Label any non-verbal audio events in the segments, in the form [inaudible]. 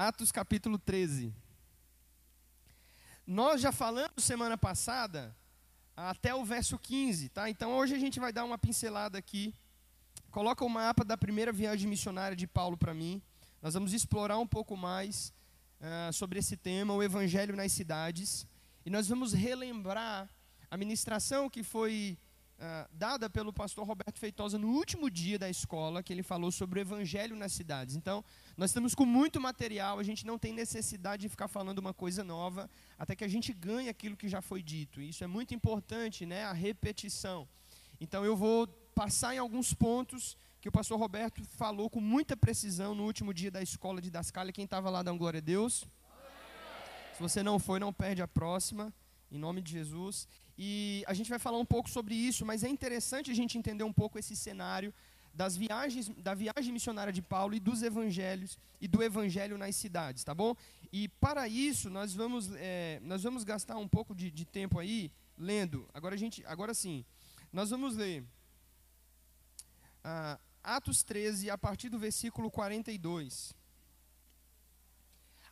Atos capítulo 13. Nós já falamos semana passada até o verso 15, tá? Então hoje a gente vai dar uma pincelada aqui. Coloca o mapa da primeira viagem missionária de Paulo para mim. Nós vamos explorar um pouco mais uh, sobre esse tema, o evangelho nas cidades. E nós vamos relembrar a ministração que foi uh, dada pelo pastor Roberto Feitosa no último dia da escola, que ele falou sobre o evangelho nas cidades. Então, nós estamos com muito material, a gente não tem necessidade de ficar falando uma coisa nova, até que a gente ganhe aquilo que já foi dito. Isso é muito importante, né, a repetição. Então, eu vou passar em alguns pontos que o pastor Roberto falou com muita precisão no último dia da escola de Dascalha. Quem estava lá, dá um glória a Deus. Se você não foi, não perde a próxima, em nome de Jesus. E a gente vai falar um pouco sobre isso, mas é interessante a gente entender um pouco esse cenário das viagens, da viagem missionária de Paulo e dos evangelhos e do evangelho nas cidades, tá bom? E para isso nós vamos, é, nós vamos gastar um pouco de, de, tempo aí lendo. Agora a gente, agora sim, nós vamos ler ah, Atos 13 a partir do versículo 42.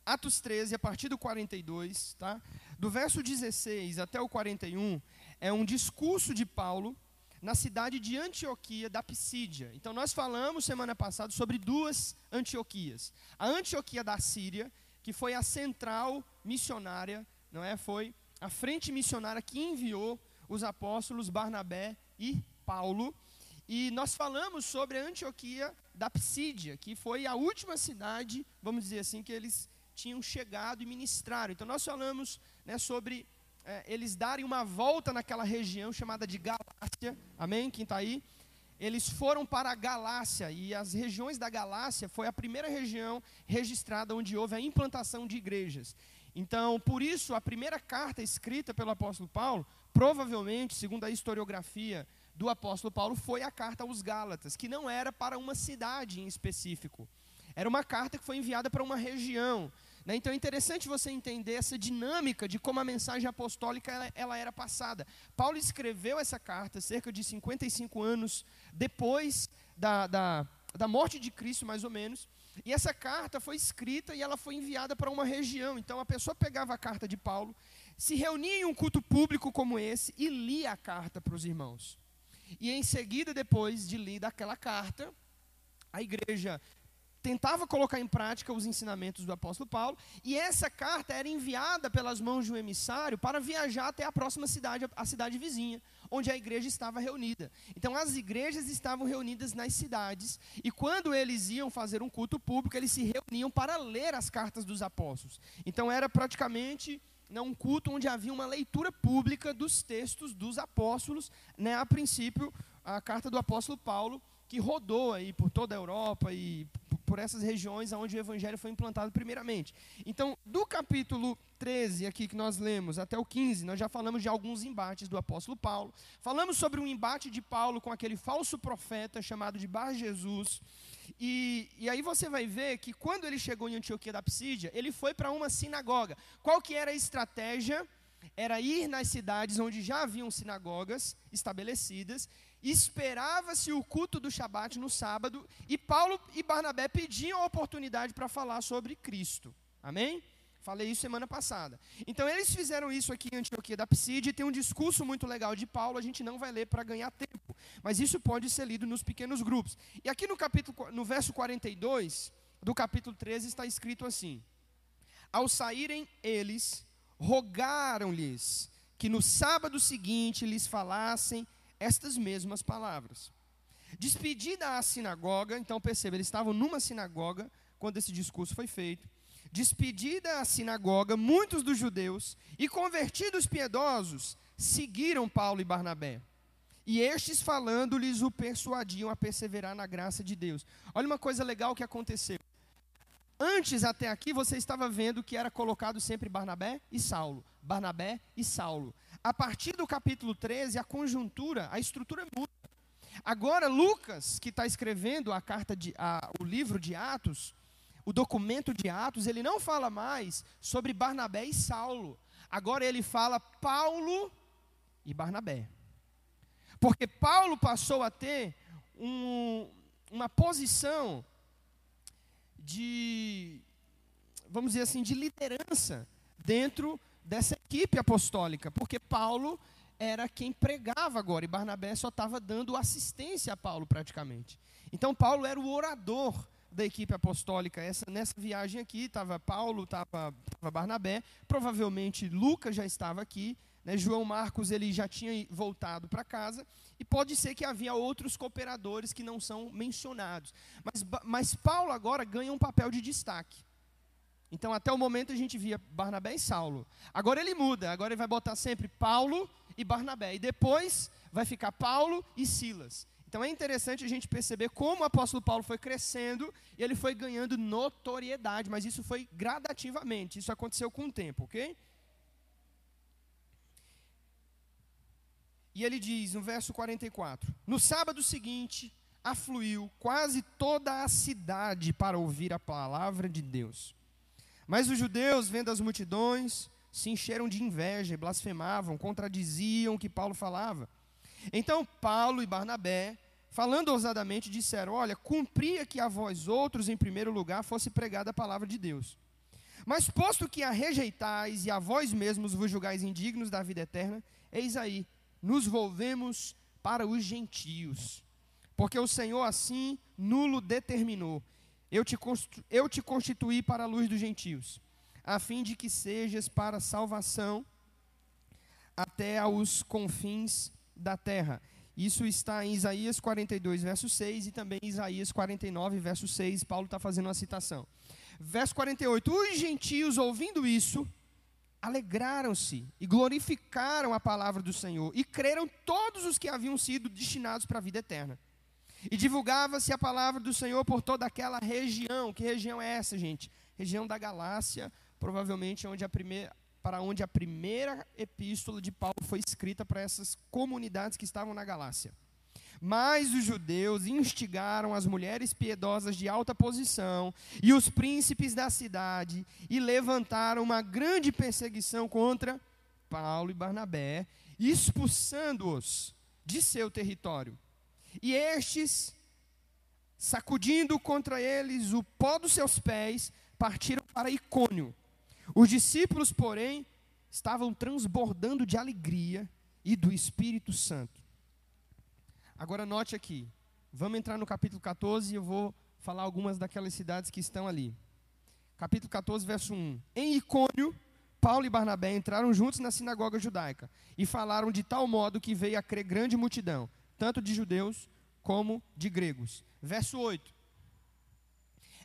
Atos 13, a partir do 42, tá? Do verso 16 até o 41, é um discurso de Paulo na cidade de Antioquia da Pisídia. Então nós falamos semana passada sobre duas Antioquias. A Antioquia da Síria, que foi a central missionária, não é? Foi a frente missionária que enviou os apóstolos Barnabé e Paulo. E nós falamos sobre a Antioquia da Pisídia, que foi a última cidade, vamos dizer assim, que eles tinham chegado e ministraram. Então nós falamos né, sobre é, eles darem uma volta naquela região chamada de Galácia. Amém? Quem está aí? Eles foram para a Galácia e as regiões da Galácia foi a primeira região registrada onde houve a implantação de igrejas. Então, por isso, a primeira carta escrita pelo apóstolo Paulo, provavelmente, segundo a historiografia do apóstolo Paulo, foi a carta aos Gálatas, que não era para uma cidade em específico. Era uma carta que foi enviada para uma região. Né? Então é interessante você entender essa dinâmica de como a mensagem apostólica ela, ela, era passada. Paulo escreveu essa carta cerca de 55 anos depois da, da, da morte de Cristo, mais ou menos. E essa carta foi escrita e ela foi enviada para uma região. Então a pessoa pegava a carta de Paulo, se reunia em um culto público como esse e lia a carta para os irmãos. E em seguida, depois de lida aquela carta, a igreja tentava colocar em prática os ensinamentos do apóstolo Paulo, e essa carta era enviada pelas mãos de um emissário para viajar até a próxima cidade, a cidade vizinha, onde a igreja estava reunida. Então as igrejas estavam reunidas nas cidades, e quando eles iam fazer um culto público, eles se reuniam para ler as cartas dos apóstolos. Então era praticamente né, um culto onde havia uma leitura pública dos textos dos apóstolos, né, a princípio a carta do apóstolo Paulo que rodou aí por toda a Europa e por essas regiões onde o evangelho foi implantado primeiramente. Então, do capítulo 13 aqui que nós lemos até o 15, nós já falamos de alguns embates do apóstolo Paulo. Falamos sobre um embate de Paulo com aquele falso profeta chamado de Bar Jesus. E, e aí você vai ver que quando ele chegou em Antioquia da Psídia, ele foi para uma sinagoga. Qual que era a estratégia? Era ir nas cidades onde já haviam sinagogas estabelecidas esperava-se o culto do Shabat no sábado e Paulo e Barnabé pediam a oportunidade para falar sobre Cristo. Amém? Falei isso semana passada. Então eles fizeram isso aqui em Antioquia da Psídia e tem um discurso muito legal de Paulo, a gente não vai ler para ganhar tempo, mas isso pode ser lido nos pequenos grupos. E aqui no capítulo no verso 42 do capítulo 13 está escrito assim: Ao saírem eles, rogaram-lhes que no sábado seguinte lhes falassem estas mesmas palavras. Despedida a sinagoga, então perceba, eles estavam numa sinagoga quando esse discurso foi feito. Despedida a sinagoga, muitos dos judeus e convertidos piedosos seguiram Paulo e Barnabé. E estes, falando-lhes, o persuadiam a perseverar na graça de Deus. Olha uma coisa legal que aconteceu. Antes, até aqui, você estava vendo que era colocado sempre Barnabé e Saulo. Barnabé e Saulo. A partir do capítulo 13, a conjuntura, a estrutura muda. Agora, Lucas, que está escrevendo a carta de, a, o livro de Atos, o documento de Atos, ele não fala mais sobre Barnabé e Saulo. Agora ele fala Paulo e Barnabé. Porque Paulo passou a ter um, uma posição de, vamos dizer assim, de liderança dentro dessa equipe apostólica, porque Paulo era quem pregava agora e Barnabé só estava dando assistência a Paulo praticamente. Então Paulo era o orador da equipe apostólica. Essa, nessa viagem aqui estava Paulo, estava Barnabé, provavelmente Lucas já estava aqui, né, João Marcos ele já tinha voltado para casa e pode ser que havia outros cooperadores que não são mencionados. Mas, mas Paulo agora ganha um papel de destaque. Então, até o momento a gente via Barnabé e Saulo. Agora ele muda, agora ele vai botar sempre Paulo e Barnabé. E depois vai ficar Paulo e Silas. Então é interessante a gente perceber como o apóstolo Paulo foi crescendo e ele foi ganhando notoriedade, mas isso foi gradativamente, isso aconteceu com o tempo, ok? E ele diz no verso 44: No sábado seguinte, afluiu quase toda a cidade para ouvir a palavra de Deus. Mas os judeus, vendo as multidões, se encheram de inveja e blasfemavam, contradiziam o que Paulo falava. Então Paulo e Barnabé, falando ousadamente, disseram: Olha, cumpria que a vós outros, em primeiro lugar, fosse pregada a palavra de Deus. Mas posto que a rejeitais e a vós mesmos vos julgais indignos da vida eterna, eis aí, nos volvemos para os gentios. Porque o Senhor assim nulo determinou eu te, eu te constituí para a luz dos gentios, a fim de que sejas para salvação até aos confins da terra. Isso está em Isaías 42, verso 6, e também em Isaías 49, verso 6. Paulo está fazendo uma citação. Verso 48: Os gentios, ouvindo isso, alegraram-se e glorificaram a palavra do Senhor, e creram todos os que haviam sido destinados para a vida eterna. E divulgava-se a palavra do Senhor por toda aquela região. Que região é essa, gente? Região da Galácia, provavelmente onde a primeira, para onde a primeira epístola de Paulo foi escrita para essas comunidades que estavam na Galácia. Mas os judeus instigaram as mulheres piedosas de alta posição e os príncipes da cidade e levantaram uma grande perseguição contra Paulo e Barnabé, expulsando-os de seu território. E estes, sacudindo contra eles o pó dos seus pés, partiram para Icônio. Os discípulos, porém, estavam transbordando de alegria e do Espírito Santo. Agora note aqui, vamos entrar no capítulo 14 e eu vou falar algumas daquelas cidades que estão ali. Capítulo 14, verso 1. Em Icônio, Paulo e Barnabé entraram juntos na sinagoga judaica e falaram de tal modo que veio a crer grande multidão tanto de judeus como de gregos. Verso 8.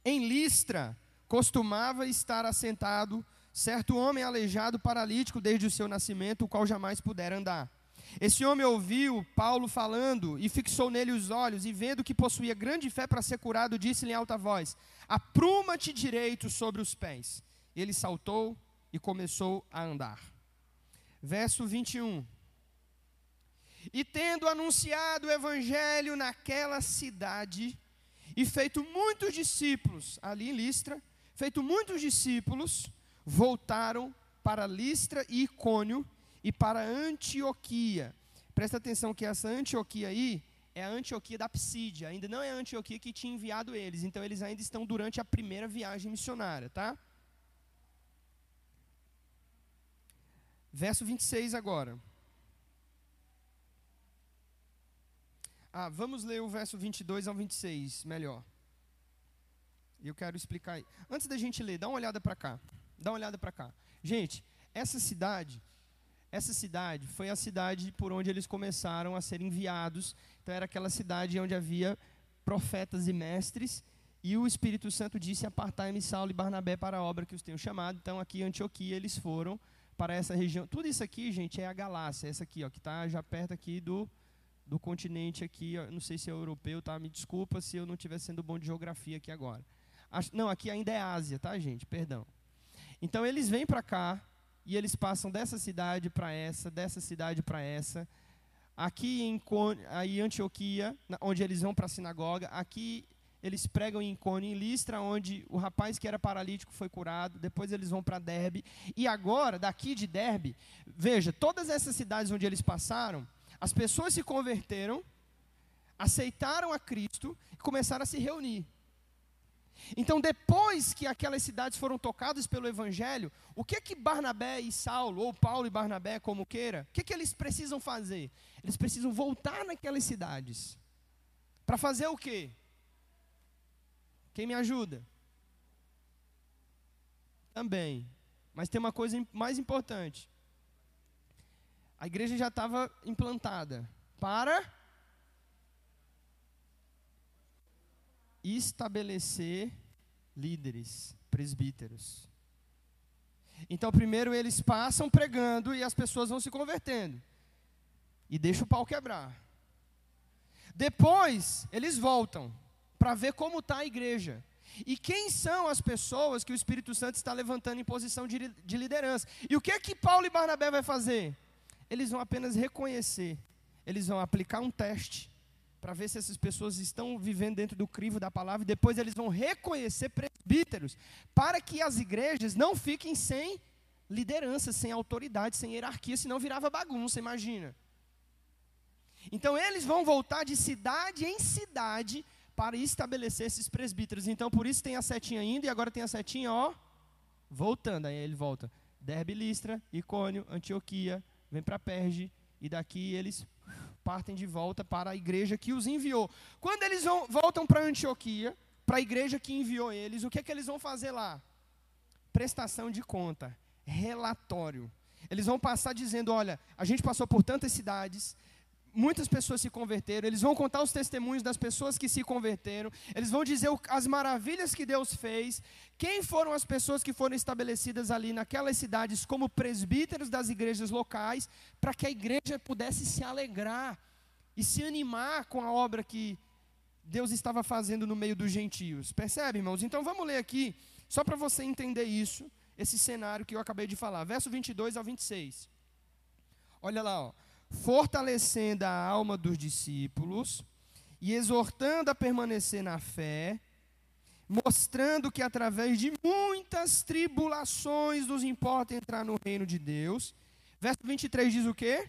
Em Listra costumava estar assentado certo homem aleijado paralítico desde o seu nascimento, o qual jamais pudera andar. Esse homem ouviu Paulo falando e fixou nele os olhos, e vendo que possuía grande fé para ser curado, disse-lhe em alta voz: Apruma-te direito sobre os pés. Ele saltou e começou a andar. Verso 21. E tendo anunciado o evangelho naquela cidade, e feito muitos discípulos, ali em Listra, feito muitos discípulos, voltaram para Listra e Icônio e para Antioquia. Presta atenção que essa Antioquia aí é a Antioquia da Psídia, ainda não é a Antioquia que tinha enviado eles, então eles ainda estão durante a primeira viagem missionária, tá? Verso 26 agora. Ah, vamos ler o verso 22 ao 26, melhor. Eu quero explicar. Aí. Antes da gente ler, dá uma olhada para cá. Dá uma olhada para cá. Gente, essa cidade, essa cidade foi a cidade por onde eles começaram a ser enviados. Então era aquela cidade onde havia profetas e mestres. E o Espírito Santo disse: Apartai-me Saulo e Barnabé para a obra que os tenho chamado. Então aqui em Antioquia eles foram para essa região. Tudo isso aqui, gente, é a Galácia, essa aqui, ó, que está já perto aqui do do continente aqui, não sei se é europeu, tá? Me desculpa se eu não estiver sendo bom de geografia aqui agora. Não, aqui ainda é Ásia, tá, gente? Perdão. Então eles vêm para cá e eles passam dessa cidade para essa, dessa cidade para essa. Aqui em aí Antioquia, onde eles vão para a sinagoga, aqui eles pregam em Icônio, em Listra, onde o rapaz que era paralítico foi curado. Depois eles vão para Derbe. E agora, daqui de Derbe, veja, todas essas cidades onde eles passaram, as pessoas se converteram, aceitaram a Cristo e começaram a se reunir. Então, depois que aquelas cidades foram tocadas pelo Evangelho, o que que Barnabé e Saulo, ou Paulo e Barnabé, como queira, o que que eles precisam fazer? Eles precisam voltar naquelas cidades. Para fazer o quê? Quem me ajuda? Também. Mas tem uma coisa mais importante. A igreja já estava implantada para estabelecer líderes, presbíteros. Então, primeiro eles passam pregando e as pessoas vão se convertendo. E deixa o pau quebrar. Depois, eles voltam para ver como está a igreja. E quem são as pessoas que o Espírito Santo está levantando em posição de, de liderança? E o que é que Paulo e Barnabé vai fazer? Eles vão apenas reconhecer, eles vão aplicar um teste para ver se essas pessoas estão vivendo dentro do crivo da palavra, e depois eles vão reconhecer presbíteros, para que as igrejas não fiquem sem liderança, sem autoridade, sem hierarquia, senão virava bagunça, imagina. Então eles vão voltar de cidade em cidade para estabelecer esses presbíteros. Então por isso tem a setinha indo e agora tem a setinha, ó, voltando. Aí ele volta. Derbe, Listra, Icônio, Antioquia, vem para Perge e daqui eles partem de volta para a igreja que os enviou. Quando eles vão, voltam para Antioquia, para a igreja que enviou eles, o que é que eles vão fazer lá? Prestação de conta, relatório. Eles vão passar dizendo: olha, a gente passou por tantas cidades, muitas pessoas se converteram, eles vão contar os testemunhos das pessoas que se converteram, eles vão dizer as maravilhas que Deus fez, quem foram as pessoas que foram estabelecidas ali naquelas cidades como presbíteros das igrejas locais, para que a igreja pudesse se alegrar e se animar com a obra que Deus estava fazendo no meio dos gentios. Percebe, irmãos? Então vamos ler aqui, só para você entender isso, esse cenário que eu acabei de falar, verso 22 ao 26. Olha lá, ó fortalecendo a alma dos discípulos e exortando a permanecer na fé, mostrando que através de muitas tribulações nos importa entrar no reino de Deus. Verso 23 diz o quê?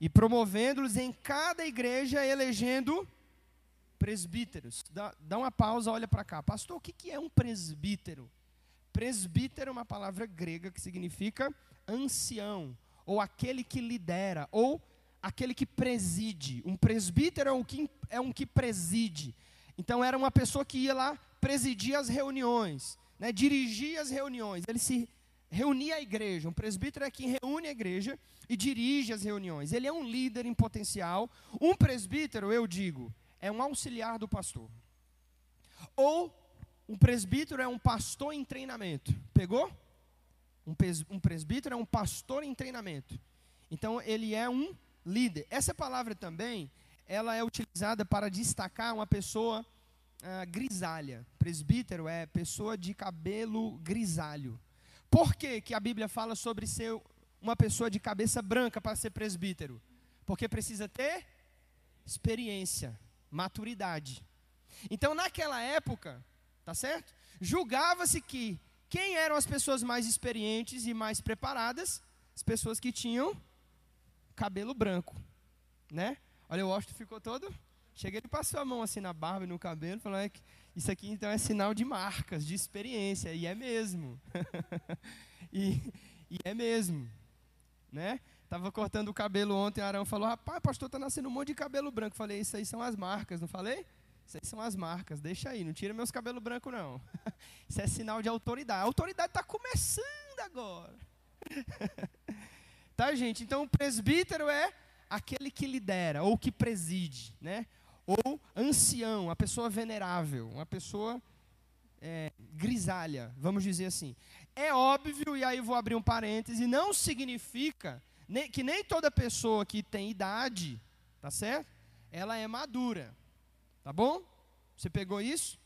E promovendo-los em cada igreja, elegendo presbíteros. Dá, dá uma pausa, olha para cá. Pastor, o que, que é um presbítero? Presbítero é uma palavra grega que significa ancião ou aquele que lidera, ou aquele que preside. Um presbítero é um que, é um que preside. Então era uma pessoa que ia lá presidir as reuniões, né, dirigir as reuniões. Ele se reunia a igreja. Um presbítero é quem reúne a igreja e dirige as reuniões. Ele é um líder em potencial. Um presbítero, eu digo, é um auxiliar do pastor. Ou um presbítero é um pastor em treinamento. Pegou? Um presbítero é um pastor em treinamento. Então, ele é um líder. Essa palavra também, ela é utilizada para destacar uma pessoa ah, grisalha. Presbítero é pessoa de cabelo grisalho. Por que, que a Bíblia fala sobre ser uma pessoa de cabeça branca para ser presbítero? Porque precisa ter experiência, maturidade. Então, naquela época, tá certo? Julgava-se que quem eram as pessoas mais experientes e mais preparadas? As pessoas que tinham cabelo branco, né? Olha, o Washington ficou todo. Cheguei, ele passou a mão assim na barba e no cabelo, falou: é que isso aqui então é sinal de marcas, de experiência, e é mesmo. [laughs] e, e, é mesmo, né? Tava cortando o cabelo ontem, Arão falou: rapaz, pastor, tá nascendo um monte de cabelo branco. Falei: isso aí são as marcas, não falei? Essas são as marcas, deixa aí, não tira meus cabelos brancos, não. [laughs] Isso é sinal de autoridade. A autoridade está começando agora. [laughs] tá, gente? Então, o presbítero é aquele que lidera, ou que preside, né? Ou ancião, a pessoa venerável, uma pessoa é, grisalha, vamos dizer assim. É óbvio, e aí vou abrir um parêntese, não significa que nem toda pessoa que tem idade, tá certo? Ela é madura. Tá bom? Você pegou isso?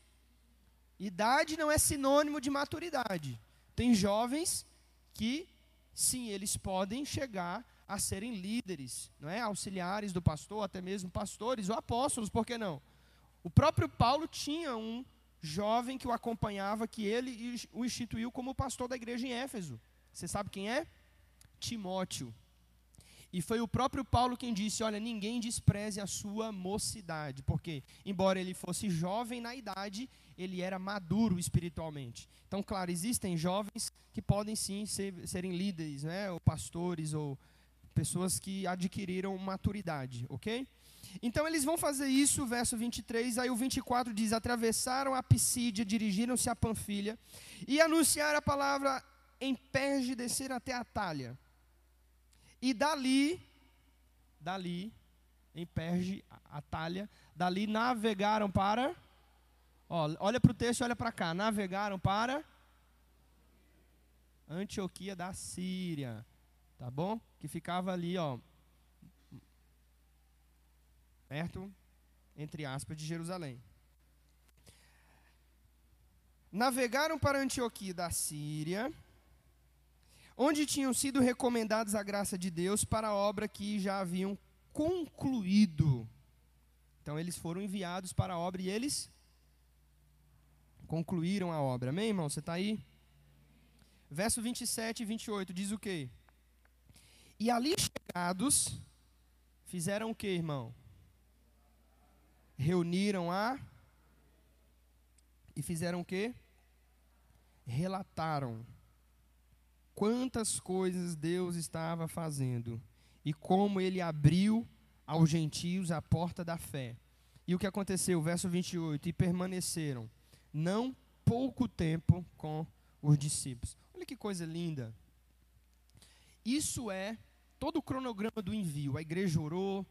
Idade não é sinônimo de maturidade. Tem jovens que, sim, eles podem chegar a serem líderes, não é? Auxiliares do pastor, até mesmo pastores ou apóstolos, por que não? O próprio Paulo tinha um jovem que o acompanhava, que ele o instituiu como pastor da igreja em Éfeso. Você sabe quem é? Timóteo. E foi o próprio Paulo quem disse: Olha, ninguém despreze a sua mocidade, porque, embora ele fosse jovem na idade, ele era maduro espiritualmente. Então, claro, existem jovens que podem sim ser, serem líderes, né, ou pastores, ou pessoas que adquiriram maturidade, ok? Então eles vão fazer isso, verso 23, aí o 24 diz: Atravessaram a Pisídia, dirigiram-se a Panfilha e anunciaram a palavra em Perge, descer até a Talha. E dali, dali, em Perge, a Talha, dali navegaram para. Ó, olha para o texto, olha para cá. Navegaram para Antioquia da Síria. Tá bom? Que ficava ali, ó, perto, entre aspas, de Jerusalém. Navegaram para Antioquia da Síria, onde tinham sido recomendados a graça de Deus para a obra que já haviam concluído. Então eles foram enviados para a obra e eles concluíram a obra. Amém, irmão? Você está aí? Verso 27 e 28 diz o quê? E ali chegados, fizeram o que, irmão? reuniram a e fizeram o quê? Relataram quantas coisas Deus estava fazendo e como ele abriu aos gentios a porta da fé. E o que aconteceu? Verso 28: E permaneceram não pouco tempo com os discípulos. Olha que coisa linda. Isso é todo o cronograma do envio. A igreja orou,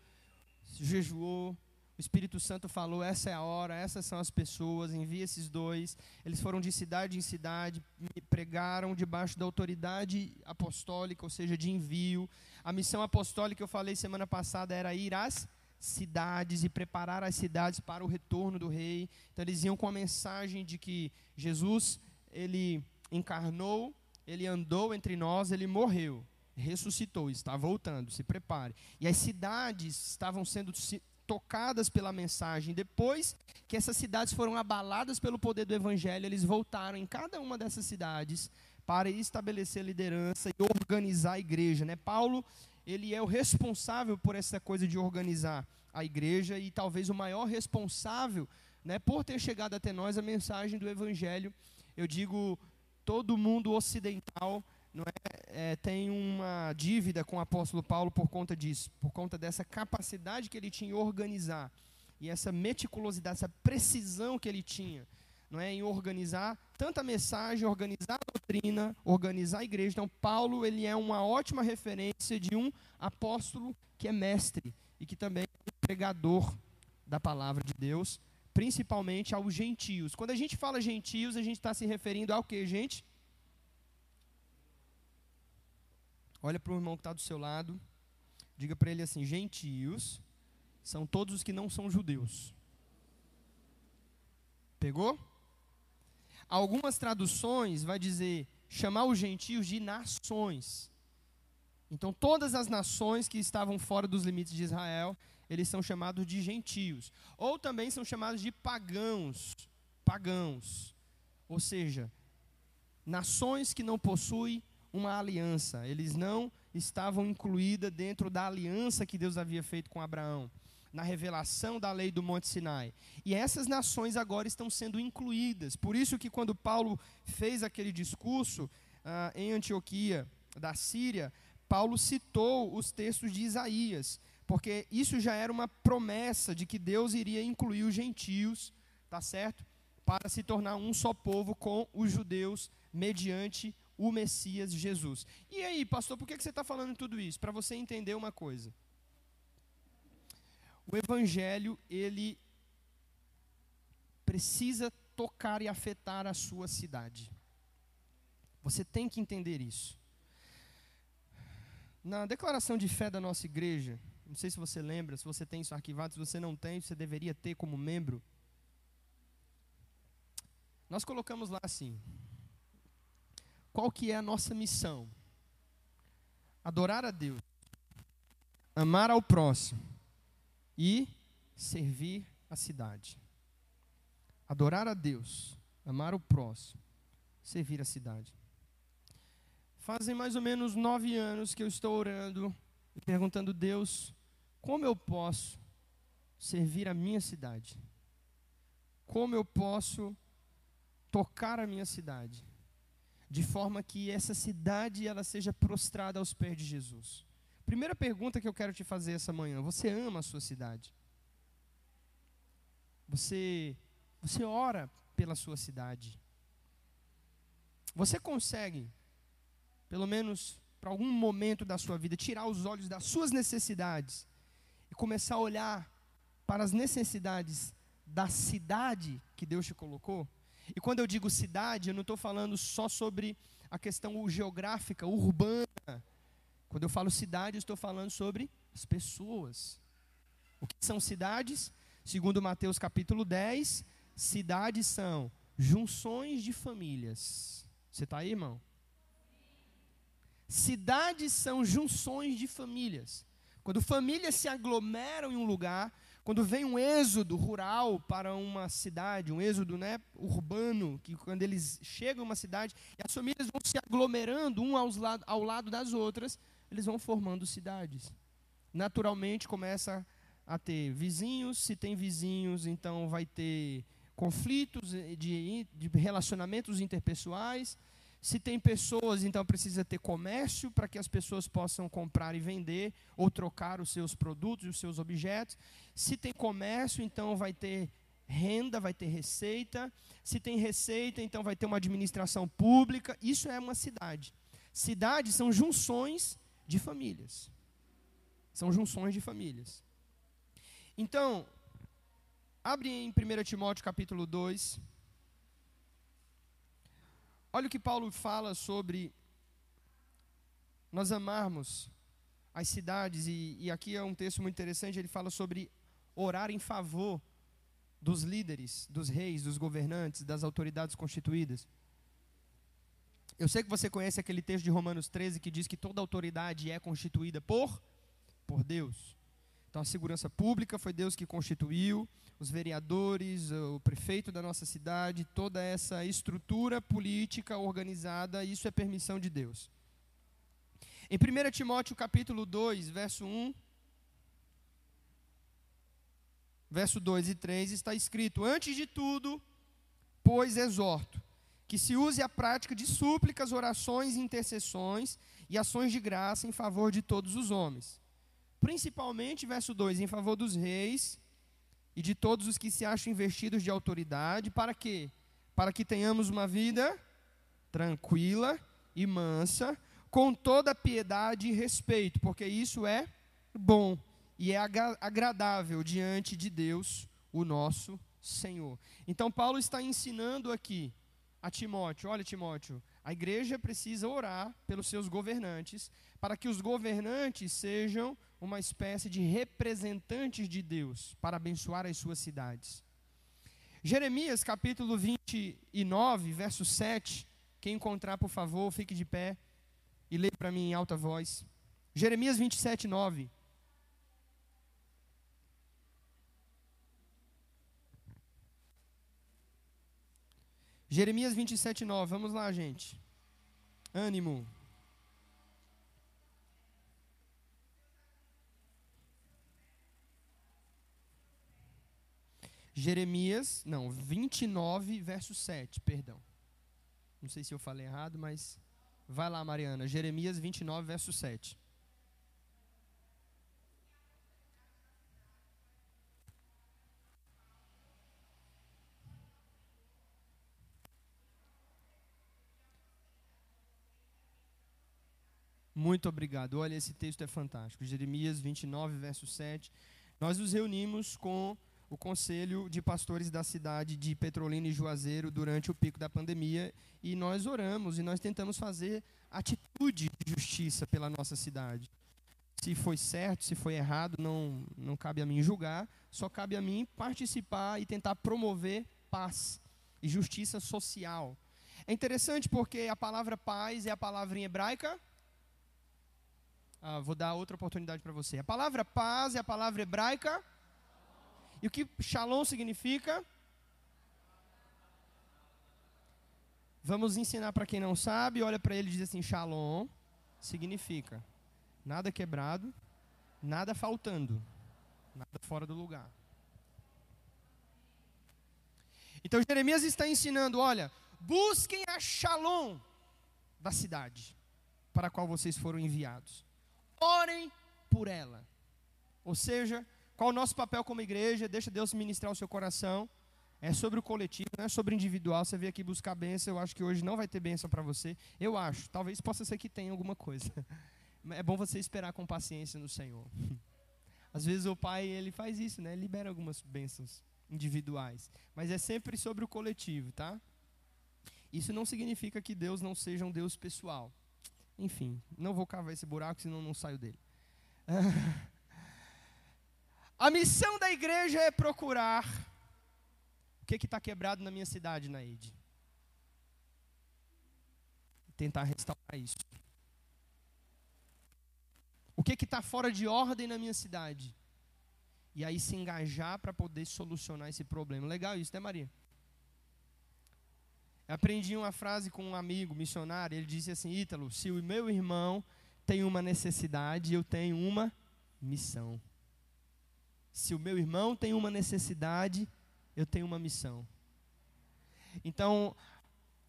jejuou, Espírito Santo falou: essa é a hora, essas são as pessoas, envia esses dois. Eles foram de cidade em cidade, pregaram debaixo da autoridade apostólica, ou seja, de envio. A missão apostólica eu falei semana passada era ir às cidades e preparar as cidades para o retorno do rei. Então eles iam com a mensagem de que Jesus, ele encarnou, ele andou entre nós, ele morreu, ressuscitou, está voltando, se prepare. E as cidades estavam sendo tocadas pela mensagem. Depois que essas cidades foram abaladas pelo poder do evangelho, eles voltaram em cada uma dessas cidades para estabelecer liderança e organizar a igreja, né? Paulo, ele é o responsável por essa coisa de organizar a igreja e talvez o maior responsável, né, por ter chegado até nós a mensagem do evangelho. Eu digo todo mundo ocidental não é, é, tem uma dívida com o apóstolo Paulo por conta disso, por conta dessa capacidade que ele tinha em organizar e essa meticulosidade, essa precisão que ele tinha, não é, em organizar tanta mensagem, organizar a doutrina, organizar a igreja. Então Paulo ele é uma ótima referência de um apóstolo que é mestre e que também é pregador da palavra de Deus, principalmente aos gentios. Quando a gente fala gentios, a gente está se referindo ao que, gente? Olha para o irmão que está do seu lado. Diga para ele assim: gentios são todos os que não são judeus. Pegou? Algumas traduções vai dizer chamar os gentios de nações. Então todas as nações que estavam fora dos limites de Israel, eles são chamados de gentios, ou também são chamados de pagãos, pagãos. Ou seja, nações que não possuem uma aliança. Eles não estavam incluídos dentro da aliança que Deus havia feito com Abraão, na revelação da lei do Monte Sinai. E essas nações agora estão sendo incluídas. Por isso que quando Paulo fez aquele discurso ah, em Antioquia da Síria, Paulo citou os textos de Isaías, porque isso já era uma promessa de que Deus iria incluir os gentios, tá certo? Para se tornar um só povo com os judeus mediante o Messias Jesus. E aí, pastor, por que você está falando tudo isso? Para você entender uma coisa. O Evangelho, ele precisa tocar e afetar a sua cidade. Você tem que entender isso. Na declaração de fé da nossa igreja, não sei se você lembra, se você tem isso arquivado, se você não tem, você deveria ter como membro. Nós colocamos lá assim: qual que é a nossa missão? Adorar a Deus, amar ao próximo e servir a cidade. Adorar a Deus, amar o próximo, servir a cidade. Fazem mais ou menos nove anos que eu estou orando e perguntando, Deus, como eu posso servir a minha cidade? Como eu posso tocar a minha cidade, de forma que essa cidade ela seja prostrada aos pés de Jesus. Primeira pergunta que eu quero te fazer essa manhã: você ama a sua cidade? Você você ora pela sua cidade? Você consegue, pelo menos para algum momento da sua vida, tirar os olhos das suas necessidades e começar a olhar para as necessidades da cidade que Deus te colocou? E quando eu digo cidade, eu não estou falando só sobre a questão geográfica, urbana. Quando eu falo cidade, eu estou falando sobre as pessoas. O que são cidades? Segundo Mateus capítulo 10, cidades são junções de famílias. Você está aí, irmão? Cidades são junções de famílias. Quando famílias se aglomeram em um lugar, quando vem um êxodo rural para uma cidade, um êxodo né, urbano, que quando eles chegam a uma cidade e as famílias vão se aglomerando um aos ao lado das outras, eles vão formando cidades. Naturalmente começa a ter vizinhos, se tem vizinhos, então vai ter conflitos de, de relacionamentos interpessoais. Se tem pessoas, então precisa ter comércio para que as pessoas possam comprar e vender ou trocar os seus produtos e os seus objetos. Se tem comércio, então vai ter renda, vai ter receita. Se tem receita, então vai ter uma administração pública. Isso é uma cidade. Cidades são junções de famílias. São junções de famílias. Então, abre em 1 Timóteo capítulo 2. Olha o que Paulo fala sobre nós amarmos as cidades, e, e, aqui é um texto muito interessante, ele fala sobre orar em favor dos líderes, dos reis, dos governantes, das autoridades constituídas. Eu sei que você conhece aquele texto de Romanos 13 que diz que toda autoridade é constituída por, por Deus. Então a segurança pública foi Deus que constituiu, os vereadores, o prefeito da nossa cidade, toda essa estrutura política organizada, isso é permissão de Deus. Em 1 Timóteo capítulo 2, verso 1, verso 2 e 3 está escrito: Antes de tudo, pois exorto, que se use a prática de súplicas, orações, intercessões e ações de graça em favor de todos os homens. Principalmente, verso 2, em favor dos reis e de todos os que se acham investidos de autoridade, para quê? Para que tenhamos uma vida tranquila e mansa, com toda piedade e respeito, porque isso é bom e é agradável diante de Deus, o nosso Senhor. Então, Paulo está ensinando aqui a Timóteo: olha, Timóteo, a igreja precisa orar pelos seus governantes, para que os governantes sejam uma espécie de representantes de Deus para abençoar as suas cidades. Jeremias capítulo 29, verso 7. Quem encontrar, por favor, fique de pé e leia para mim em alta voz. Jeremias 27, 9. Jeremias 27, 9. Vamos lá, gente. Ânimo. Jeremias, não, 29, verso 7, perdão. Não sei se eu falei errado, mas vai lá, Mariana. Jeremias 29, verso 7. Muito obrigado. Olha, esse texto é fantástico. Jeremias 29, verso 7. Nós nos reunimos com o conselho de pastores da cidade de Petrolina e Juazeiro durante o pico da pandemia e nós oramos e nós tentamos fazer atitude de justiça pela nossa cidade. Se foi certo, se foi errado, não, não cabe a mim julgar, só cabe a mim participar e tentar promover paz e justiça social. É interessante porque a palavra paz é a palavra em hebraica. Ah, vou dar outra oportunidade para você. A palavra paz é a palavra hebraica e o que shalom significa? Vamos ensinar para quem não sabe, olha para ele e diz assim: Shalom significa nada quebrado, nada faltando, nada fora do lugar. Então Jeremias está ensinando: olha, busquem a Shalom da cidade para a qual vocês foram enviados. Orem por ela. Ou seja, qual o nosso papel como igreja? Deixa Deus ministrar o seu coração. É sobre o coletivo, não é sobre o individual. Você veio aqui buscar bênção. Eu acho que hoje não vai ter bênção para você. Eu acho. Talvez possa ser que tenha alguma coisa. [laughs] É bom você esperar com paciência no Senhor. [laughs] Às vezes o pai ele faz isso, né? Ele libera algumas bênçãos individuais, mas é sempre sobre o coletivo, tá? Isso não significa que Deus não seja um Deus pessoal. Enfim, não vou cavar esse buraco, senão não saio dele. [laughs] A missão da igreja é procurar o que está quebrado na minha cidade, Naide. Tentar restaurar isso. O que está fora de ordem na minha cidade? E aí se engajar para poder solucionar esse problema. Legal isso, né, Maria? Eu aprendi uma frase com um amigo missionário. Ele disse assim: Ítalo, se o meu irmão tem uma necessidade, eu tenho uma missão. Se o meu irmão tem uma necessidade, eu tenho uma missão. Então,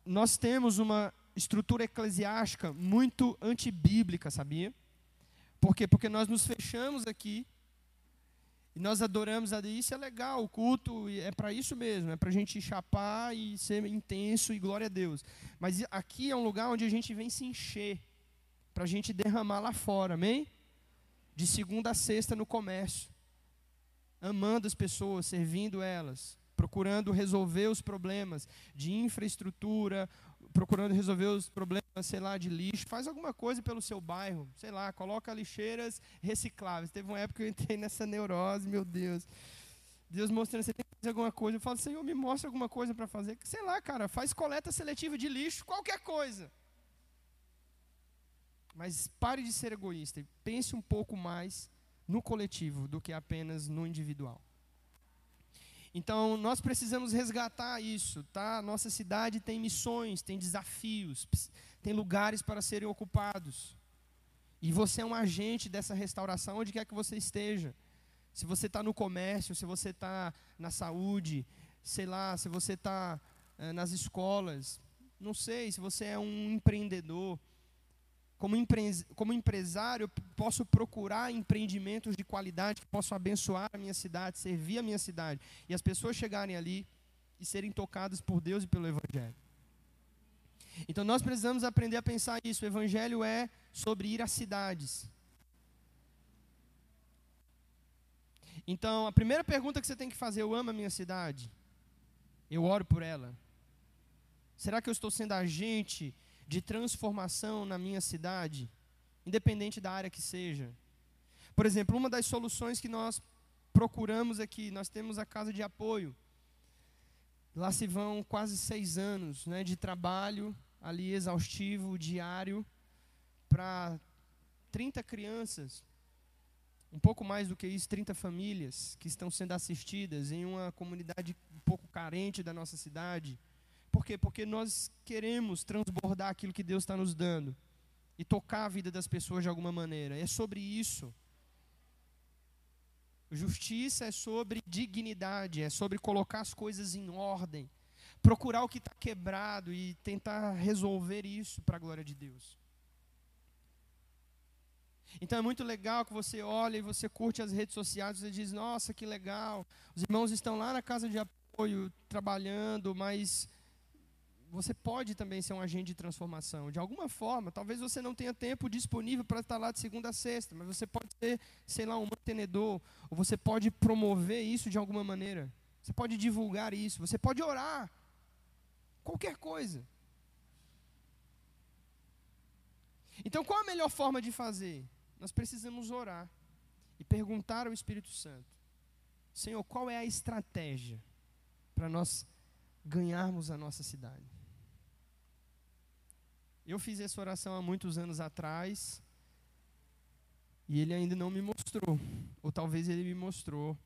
nós temos uma estrutura eclesiástica muito antibíblica, sabia? Por quê? Porque nós nos fechamos aqui e nós adoramos a Deus. Isso é legal, o culto é para isso mesmo, é para a gente chapar e ser intenso e glória a Deus. Mas aqui é um lugar onde a gente vem se encher, para a gente derramar lá fora, amém? De segunda a sexta no comércio, amando as pessoas, servindo elas, procurando resolver os problemas de infraestrutura, procurando resolver os problemas, sei lá, de lixo, faz alguma coisa pelo seu bairro, sei lá, coloca lixeiras recicláveis. Teve uma época que eu entrei nessa neurose, meu Deus. Deus mostrando, você tem que fazer alguma coisa. Eu falo, Senhor, me mostra alguma coisa para fazer. Sei lá, cara, faz coleta seletiva de lixo, qualquer coisa. Mas pare de ser egoísta e pense um pouco mais no coletivo do que apenas no individual. Então, nós precisamos resgatar isso, tá? Nossa cidade tem missões, tem desafios, tem lugares para serem ocupados. E você é um agente dessa restauração onde quer que você esteja. Se você está no comércio, se você está na saúde, sei lá, se você está é, nas escolas, não sei, se você é um empreendedor, como, empre como empresário, posso procurar empreendimentos de qualidade que possam abençoar a minha cidade, servir a minha cidade. E as pessoas chegarem ali e serem tocadas por Deus e pelo Evangelho. Então nós precisamos aprender a pensar isso. O Evangelho é sobre ir às cidades. Então, a primeira pergunta que você tem que fazer: eu amo a minha cidade? Eu oro por ela? Será que eu estou sendo agente de transformação na minha cidade, independente da área que seja. Por exemplo, uma das soluções que nós procuramos aqui, nós temos a casa de apoio. Lá se vão quase seis anos né, de trabalho ali exaustivo, diário, para 30 crianças, um pouco mais do que isso, 30 famílias que estão sendo assistidas em uma comunidade um pouco carente da nossa cidade. Por quê? Porque nós queremos transbordar aquilo que Deus está nos dando e tocar a vida das pessoas de alguma maneira. É sobre isso. Justiça é sobre dignidade, é sobre colocar as coisas em ordem, procurar o que está quebrado e tentar resolver isso para a glória de Deus. Então é muito legal que você olha e você curte as redes sociais, você diz: Nossa, que legal, os irmãos estão lá na casa de apoio trabalhando, mas você pode também ser um agente de transformação. De alguma forma, talvez você não tenha tempo disponível para estar lá de segunda a sexta, mas você pode ser, sei lá, um mantenedor, ou você pode promover isso de alguma maneira. Você pode divulgar isso, você pode orar. Qualquer coisa. Então, qual a melhor forma de fazer? Nós precisamos orar e perguntar ao Espírito Santo: Senhor, qual é a estratégia para nós ganharmos a nossa cidade? Eu fiz essa oração há muitos anos atrás e ele ainda não me mostrou, ou talvez ele me mostrou.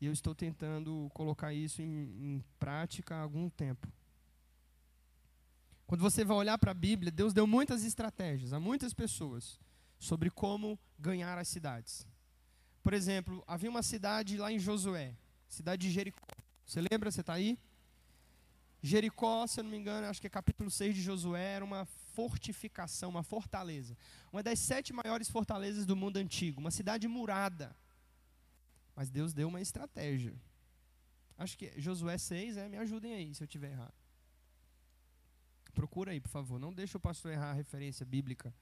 E eu estou tentando colocar isso em, em prática há algum tempo. Quando você vai olhar para a Bíblia, Deus deu muitas estratégias a muitas pessoas sobre como ganhar as cidades. Por exemplo, havia uma cidade lá em Josué, cidade de Jericó. Você lembra? Você está aí? Jericó, se eu não me engano, acho que é capítulo 6 de Josué, era uma fortificação, uma fortaleza. Uma das sete maiores fortalezas do mundo antigo, uma cidade murada. Mas Deus deu uma estratégia. Acho que Josué 6, é, me ajudem aí se eu tiver errado. Procura aí, por favor. Não deixe o pastor errar a referência bíblica.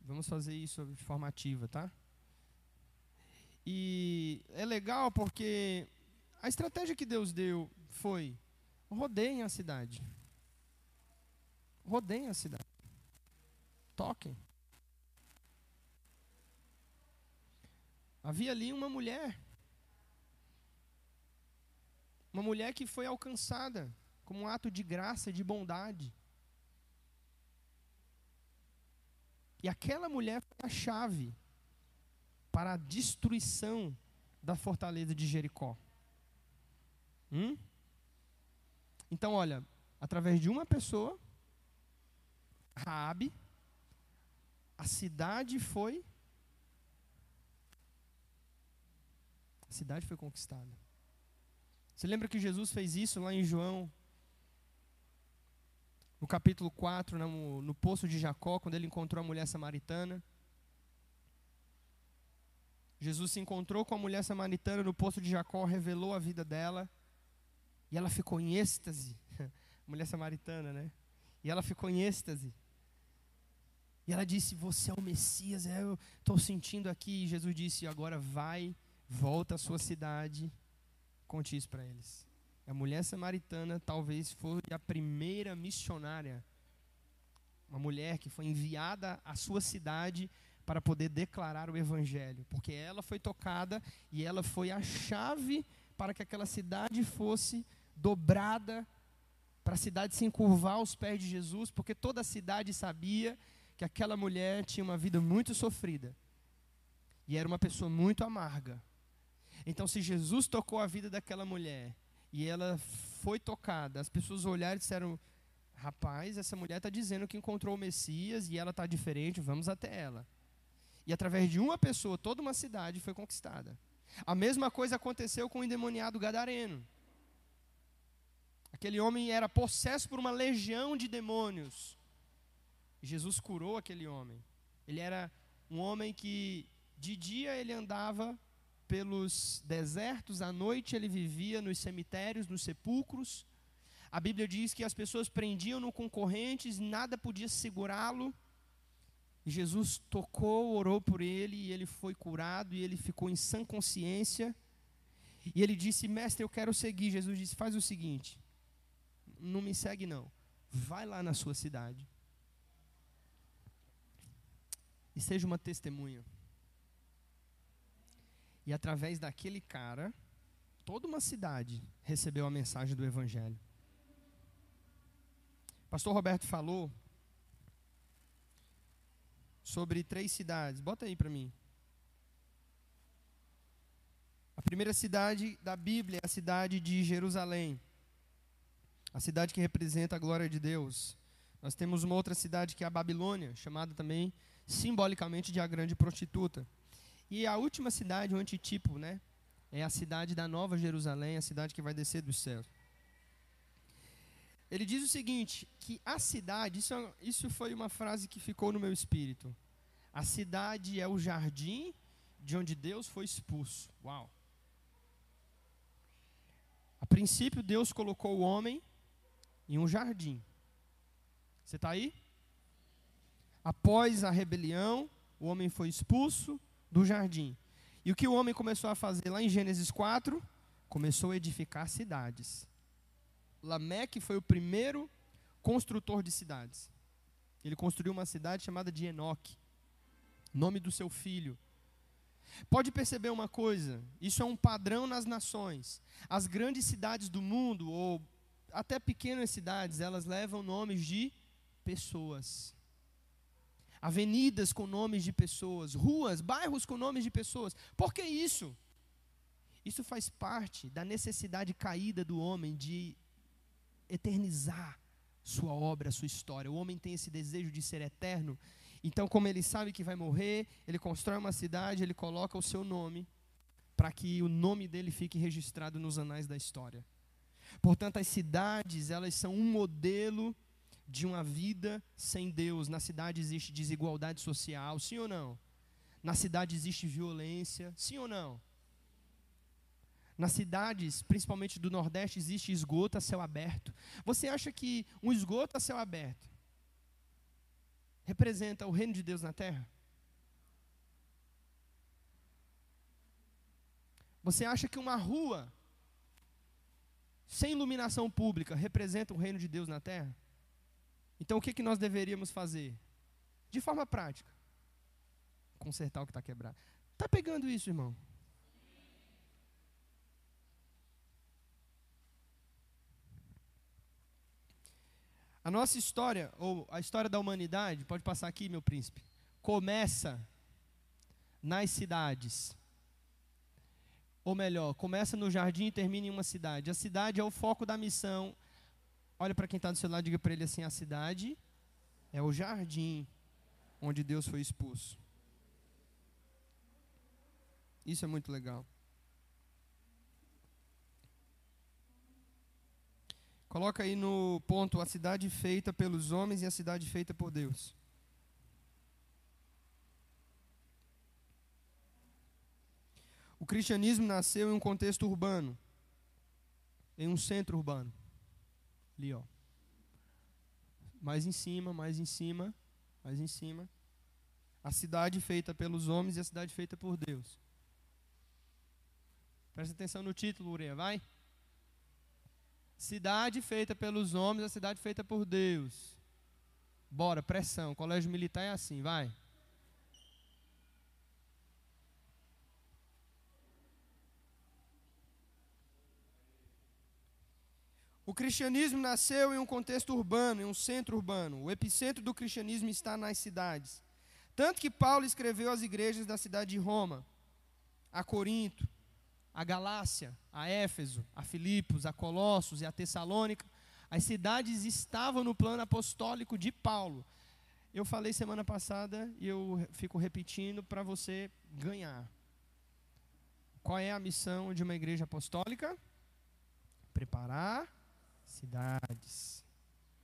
Vamos fazer isso de forma ativa, tá? E é legal porque a estratégia que Deus deu foi: rodeiem a cidade. Rodeiem a cidade. Toquem. Havia ali uma mulher. Uma mulher que foi alcançada como um ato de graça de bondade. E aquela mulher foi a chave para a destruição da fortaleza de Jericó. Hum? Então, olha, através de uma pessoa, Raabe, a cidade foi a cidade foi conquistada. Você lembra que Jesus fez isso lá em João no capítulo 4, no, no poço de Jacó, quando ele encontrou a mulher samaritana. Jesus se encontrou com a mulher samaritana no poço de Jacó, revelou a vida dela, e ela ficou em êxtase. [laughs] mulher samaritana, né? E ela ficou em êxtase. E ela disse: Você é o Messias, é, eu estou sentindo aqui. E Jesus disse: Agora vai, volta à sua cidade, conte isso para eles. A mulher samaritana talvez foi a primeira missionária, uma mulher que foi enviada à sua cidade para poder declarar o evangelho, porque ela foi tocada e ela foi a chave para que aquela cidade fosse dobrada, para a cidade se encurvar aos pés de Jesus, porque toda a cidade sabia que aquela mulher tinha uma vida muito sofrida e era uma pessoa muito amarga. Então, se Jesus tocou a vida daquela mulher e ela foi tocada. As pessoas olharam e disseram: Rapaz, essa mulher está dizendo que encontrou o Messias e ela está diferente, vamos até ela. E através de uma pessoa, toda uma cidade foi conquistada. A mesma coisa aconteceu com o endemoniado gadareno. Aquele homem era possesso por uma legião de demônios. Jesus curou aquele homem. Ele era um homem que de dia ele andava pelos desertos, à noite ele vivia nos cemitérios, nos sepulcros. A Bíblia diz que as pessoas prendiam-no com correntes, nada podia segurá-lo. Jesus tocou, orou por ele e ele foi curado e ele ficou em sã consciência. E ele disse: Mestre, eu quero seguir. Jesus disse: Faz o seguinte, não me segue não, vai lá na sua cidade e seja uma testemunha. E através daquele cara, toda uma cidade recebeu a mensagem do Evangelho. Pastor Roberto falou sobre três cidades. Bota aí para mim. A primeira cidade da Bíblia é a cidade de Jerusalém. A cidade que representa a glória de Deus. Nós temos uma outra cidade que é a Babilônia, chamada também simbolicamente de a grande prostituta. E a última cidade, o antitipo, né? É a cidade da Nova Jerusalém, a cidade que vai descer do céu. Ele diz o seguinte: que a cidade, isso, isso foi uma frase que ficou no meu espírito. A cidade é o jardim de onde Deus foi expulso. Uau! A princípio, Deus colocou o homem em um jardim. Você está aí? Após a rebelião, o homem foi expulso, do jardim. E o que o homem começou a fazer lá em Gênesis 4? Começou a edificar cidades. Lameque foi o primeiro construtor de cidades. Ele construiu uma cidade chamada de Enoque, nome do seu filho. Pode perceber uma coisa, isso é um padrão nas nações. As grandes cidades do mundo, ou até pequenas cidades, elas levam nomes de pessoas avenidas com nomes de pessoas, ruas, bairros com nomes de pessoas. Por que isso? Isso faz parte da necessidade caída do homem de eternizar sua obra, sua história. O homem tem esse desejo de ser eterno. Então, como ele sabe que vai morrer, ele constrói uma cidade, ele coloca o seu nome para que o nome dele fique registrado nos anais da história. Portanto, as cidades, elas são um modelo de uma vida sem Deus. Na cidade existe desigualdade social, sim ou não? Na cidade existe violência, sim ou não? Nas cidades, principalmente do Nordeste, existe esgoto a céu aberto. Você acha que um esgoto a céu aberto representa o reino de Deus na terra? Você acha que uma rua sem iluminação pública representa o reino de Deus na terra? Então o que, que nós deveríamos fazer? De forma prática. Consertar o que está quebrado. Está pegando isso, irmão? A nossa história, ou a história da humanidade, pode passar aqui, meu príncipe, começa nas cidades. Ou melhor, começa no jardim e termina em uma cidade. A cidade é o foco da missão. Olha para quem está do seu lado, diga para ele assim: a cidade é o jardim onde Deus foi expulso. Isso é muito legal. Coloca aí no ponto a cidade feita pelos homens e a cidade feita por Deus. O cristianismo nasceu em um contexto urbano, em um centro urbano. Ali, ó. Mais em cima, mais em cima, mais em cima. A cidade feita pelos homens e a cidade feita por Deus. Presta atenção no título, Ureia, vai. Cidade feita pelos homens, a cidade feita por Deus. Bora, pressão. Colégio militar é assim, vai. O cristianismo nasceu em um contexto urbano, em um centro urbano. O epicentro do cristianismo está nas cidades. Tanto que Paulo escreveu às igrejas da cidade de Roma, a Corinto, a Galácia, a Éfeso, a Filipos, a Colossos e a Tessalônica. As cidades estavam no plano apostólico de Paulo. Eu falei semana passada e eu fico repetindo para você ganhar. Qual é a missão de uma igreja apostólica? Preparar cidades.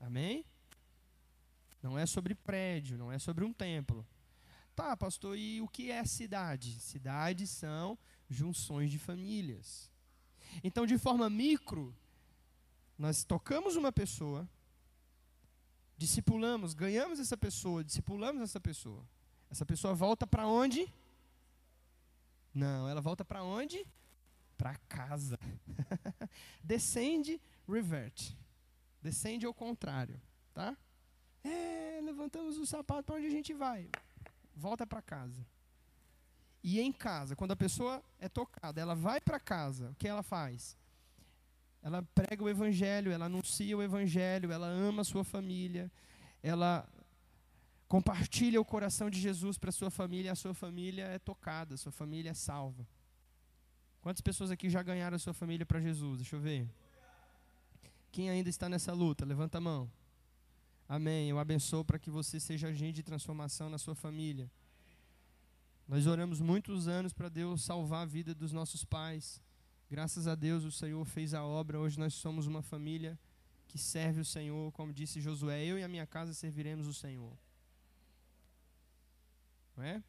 Amém? Não é sobre prédio, não é sobre um templo. Tá, pastor, e o que é cidade? Cidades são junções de famílias. Então, de forma micro, nós tocamos uma pessoa, discipulamos, ganhamos essa pessoa, discipulamos essa pessoa. Essa pessoa volta para onde? Não, ela volta para onde? Para casa. [laughs] Descende revert. Descende ao contrário, tá? É, levantamos o sapato para onde a gente vai. Volta para casa. E em casa, quando a pessoa é tocada, ela vai para casa, o que ela faz? Ela prega o evangelho, ela anuncia o evangelho, ela ama a sua família, ela compartilha o coração de Jesus para sua família, a sua família é tocada, a sua família é salva. Quantas pessoas aqui já ganharam a sua família para Jesus? Deixa eu ver. Quem ainda está nessa luta? Levanta a mão. Amém. Eu abençoo para que você seja agente de transformação na sua família. Nós oramos muitos anos para Deus salvar a vida dos nossos pais. Graças a Deus o Senhor fez a obra. Hoje nós somos uma família que serve o Senhor, como disse Josué, eu e a minha casa serviremos o Senhor. Não é?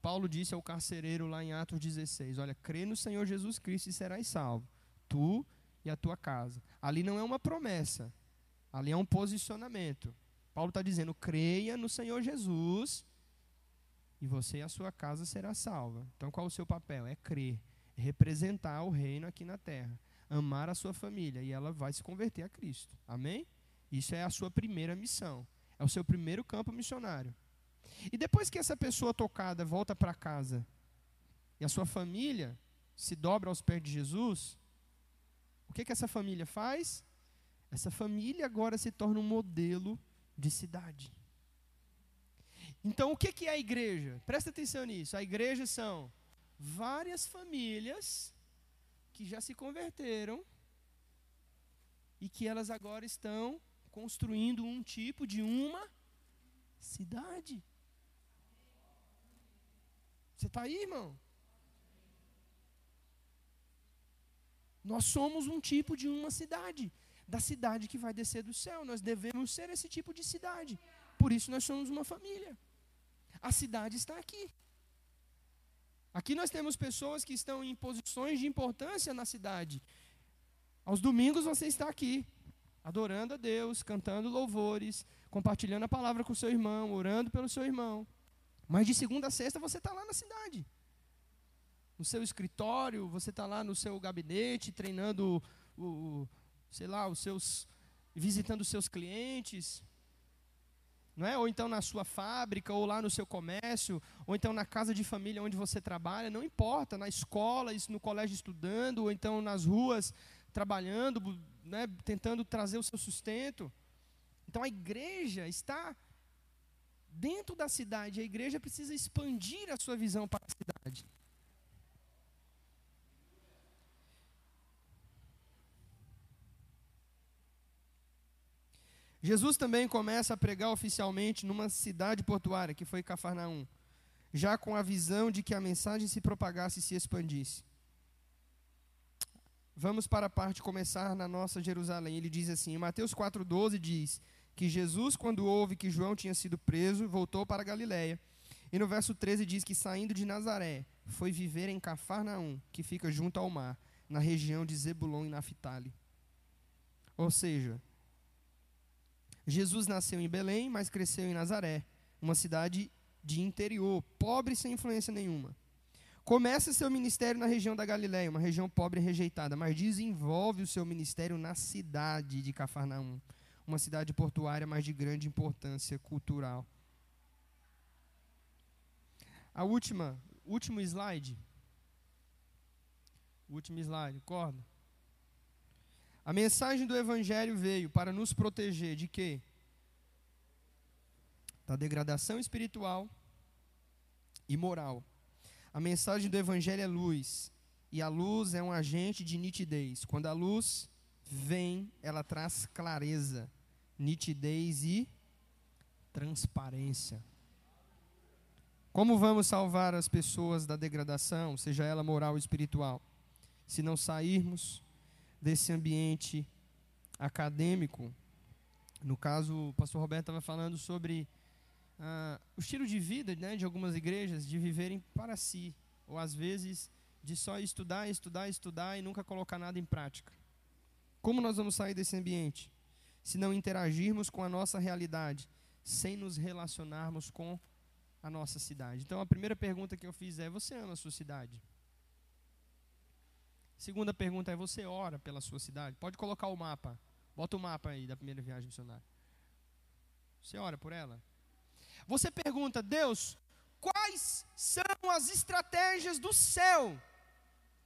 Paulo disse ao carcereiro lá em Atos 16: Olha, crê no Senhor Jesus Cristo e serás salvo, tu e a tua casa. Ali não é uma promessa, ali é um posicionamento. Paulo está dizendo: creia no Senhor Jesus e você e a sua casa será salva. Então qual o seu papel? É crer, é representar o reino aqui na terra, amar a sua família e ela vai se converter a Cristo. Amém? Isso é a sua primeira missão, é o seu primeiro campo missionário. E depois que essa pessoa tocada volta para casa e a sua família se dobra aos pés de Jesus, que, que essa família faz? Essa família agora se torna um modelo de cidade. Então, o que, que é a igreja? Presta atenção nisso. A igreja são várias famílias que já se converteram e que elas agora estão construindo um tipo de uma cidade. Você está aí, irmão? Nós somos um tipo de uma cidade, da cidade que vai descer do céu. Nós devemos ser esse tipo de cidade. Por isso nós somos uma família. A cidade está aqui. Aqui nós temos pessoas que estão em posições de importância na cidade. Aos domingos você está aqui, adorando a Deus, cantando louvores, compartilhando a palavra com seu irmão, orando pelo seu irmão. Mas de segunda a sexta você está lá na cidade. No seu escritório, você está lá no seu gabinete, treinando, o, sei lá, os seus, visitando os seus clientes, não é? Ou então na sua fábrica, ou lá no seu comércio, ou então na casa de família onde você trabalha, não importa, na escola, no colégio estudando, ou então nas ruas trabalhando, né, tentando trazer o seu sustento. Então a igreja está dentro da cidade, a igreja precisa expandir a sua visão para a cidade. Jesus também começa a pregar oficialmente numa cidade portuária, que foi Cafarnaum, já com a visão de que a mensagem se propagasse e se expandisse. Vamos para a parte começar na nossa Jerusalém. Ele diz assim, em Mateus 4,12 diz que Jesus, quando ouve que João tinha sido preso, voltou para Galiléia. E no verso 13 diz que saindo de Nazaré, foi viver em Cafarnaum, que fica junto ao mar, na região de Zebulon e Naphtali. Ou seja, Jesus nasceu em Belém, mas cresceu em Nazaré, uma cidade de interior, pobre sem influência nenhuma. Começa seu ministério na região da Galiléia, uma região pobre e rejeitada, mas desenvolve o seu ministério na cidade de Cafarnaum, uma cidade portuária, mas de grande importância cultural. A última, último slide. Último slide, corda. A mensagem do Evangelho veio para nos proteger de quê? Da degradação espiritual e moral. A mensagem do Evangelho é luz, e a luz é um agente de nitidez. Quando a luz vem, ela traz clareza, nitidez e transparência. Como vamos salvar as pessoas da degradação, seja ela moral ou espiritual? Se não sairmos desse ambiente acadêmico. No caso, o pastor Roberto estava falando sobre ah, o estilo de vida né, de algumas igrejas de viverem para si, ou às vezes de só estudar, estudar, estudar e nunca colocar nada em prática. Como nós vamos sair desse ambiente? Se não interagirmos com a nossa realidade, sem nos relacionarmos com a nossa cidade. Então a primeira pergunta que eu fiz é: você ama a sua cidade? Segunda pergunta é: você ora pela sua cidade? Pode colocar o mapa. Bota o mapa aí da primeira viagem missionária. Você ora por ela? Você pergunta: Deus, quais são as estratégias do céu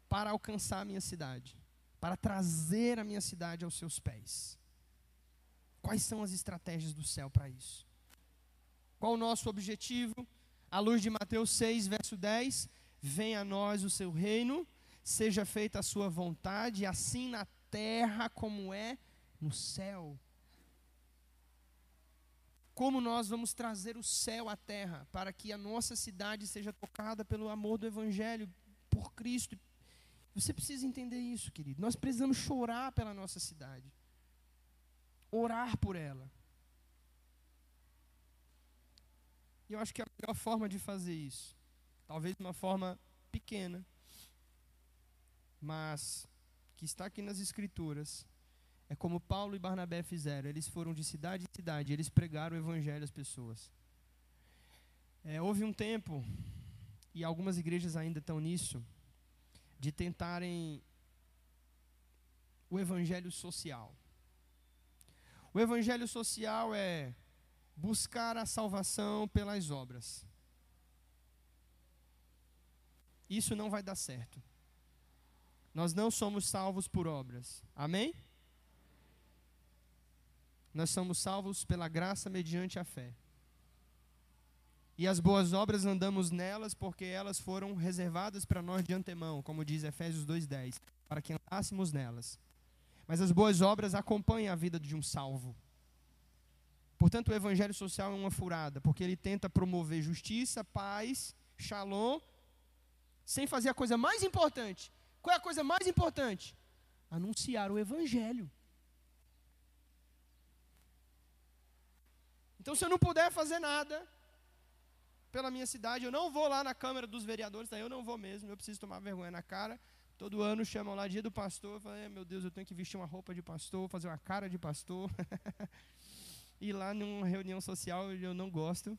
para alcançar a minha cidade? Para trazer a minha cidade aos seus pés? Quais são as estratégias do céu para isso? Qual o nosso objetivo? À luz de Mateus 6, verso 10: Venha a nós o seu reino seja feita a sua vontade, assim na terra como é no céu. Como nós vamos trazer o céu à terra para que a nossa cidade seja tocada pelo amor do Evangelho, por Cristo. Você precisa entender isso, querido. Nós precisamos chorar pela nossa cidade, orar por ela. E eu acho que é a melhor forma de fazer isso, talvez uma forma pequena, mas que está aqui nas Escrituras, é como Paulo e Barnabé fizeram. Eles foram de cidade em cidade, eles pregaram o Evangelho às pessoas. É, houve um tempo, e algumas igrejas ainda estão nisso, de tentarem o Evangelho social. O Evangelho social é buscar a salvação pelas obras. Isso não vai dar certo. Nós não somos salvos por obras. Amém? Nós somos salvos pela graça mediante a fé. E as boas obras andamos nelas porque elas foram reservadas para nós de antemão, como diz Efésios 2:10, para que andássemos nelas. Mas as boas obras acompanham a vida de um salvo. Portanto, o evangelho social é uma furada, porque ele tenta promover justiça, paz, shalom, sem fazer a coisa mais importante, qual é a coisa mais importante? anunciar o evangelho. Então, se eu não puder fazer nada pela minha cidade, eu não vou lá na Câmara dos Vereadores, daí eu não vou mesmo, eu preciso tomar vergonha na cara. Todo ano chamam lá dia do pastor, eu falo, meu Deus, eu tenho que vestir uma roupa de pastor, fazer uma cara de pastor. [laughs] e lá numa reunião social eu não gosto.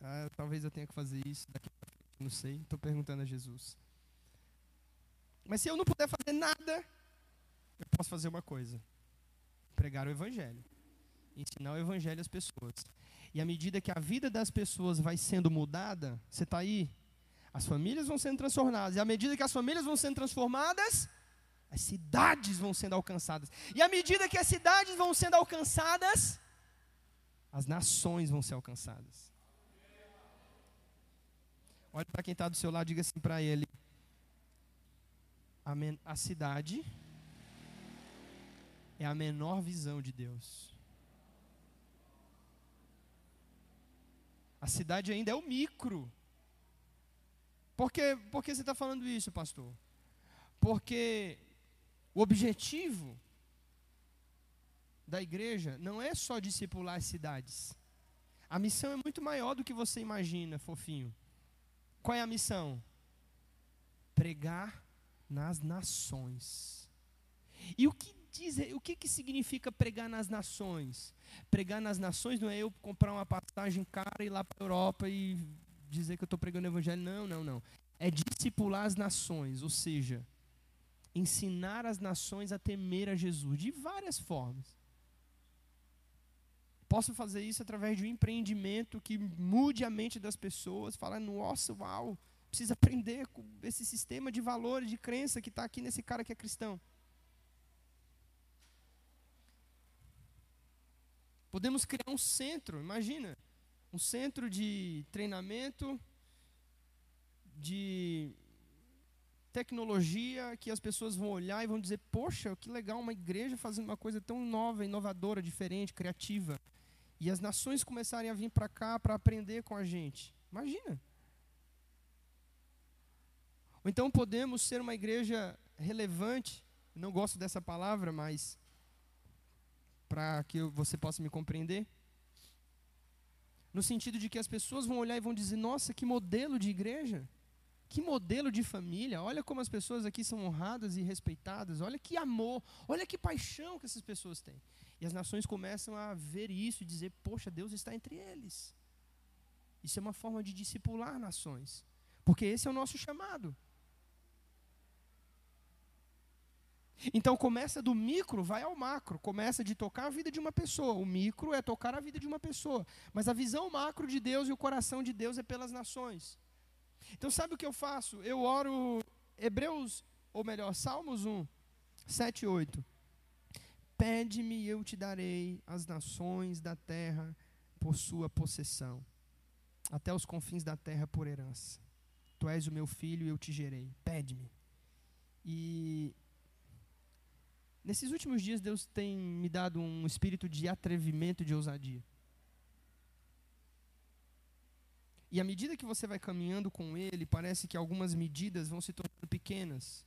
Ah, talvez eu tenha que fazer isso daqui não sei, estou perguntando a Jesus. Mas se eu não puder fazer nada, eu posso fazer uma coisa: pregar o Evangelho, ensinar o Evangelho às pessoas. E à medida que a vida das pessoas vai sendo mudada, você está aí? As famílias vão sendo transformadas. E à medida que as famílias vão sendo transformadas, as cidades vão sendo alcançadas. E à medida que as cidades vão sendo alcançadas, as nações vão ser alcançadas. Olha para quem está do seu lado, diga assim para ele: a, a cidade é a menor visão de Deus. A cidade ainda é o micro. Por que, por que você está falando isso, pastor? Porque o objetivo da igreja não é só discipular as cidades. A missão é muito maior do que você imagina, fofinho. Qual é a missão? Pregar nas nações. E o que diz, o que, que significa pregar nas nações? Pregar nas nações não é eu comprar uma passagem cara e ir lá para a Europa e dizer que eu estou pregando o evangelho. Não, não, não. É discipular as nações, ou seja, ensinar as nações a temer a Jesus de várias formas. Posso fazer isso através de um empreendimento que mude a mente das pessoas, falar, nossa, uau, precisa aprender com esse sistema de valores, de crença que está aqui nesse cara que é cristão. Podemos criar um centro, imagina, um centro de treinamento, de tecnologia, que as pessoas vão olhar e vão dizer: Poxa, que legal, uma igreja fazendo uma coisa tão nova, inovadora, diferente, criativa e as nações começarem a vir para cá para aprender com a gente. Imagina. Ou então podemos ser uma igreja relevante, não gosto dessa palavra, mas para que você possa me compreender. No sentido de que as pessoas vão olhar e vão dizer: nossa, que modelo de igreja, que modelo de família, olha como as pessoas aqui são honradas e respeitadas, olha que amor, olha que paixão que essas pessoas têm. E as nações começam a ver isso e dizer: Poxa, Deus está entre eles. Isso é uma forma de discipular nações. Porque esse é o nosso chamado. Então começa do micro, vai ao macro. Começa de tocar a vida de uma pessoa. O micro é tocar a vida de uma pessoa. Mas a visão macro de Deus e o coração de Deus é pelas nações. Então sabe o que eu faço? Eu oro Hebreus, ou melhor, Salmos 1, 7 e 8. Pede-me e eu te darei as nações da terra por sua possessão, até os confins da terra por herança. Tu és o meu filho e eu te gerei. Pede-me. E nesses últimos dias Deus tem me dado um espírito de atrevimento de ousadia. E à medida que você vai caminhando com Ele, parece que algumas medidas vão se tornando pequenas.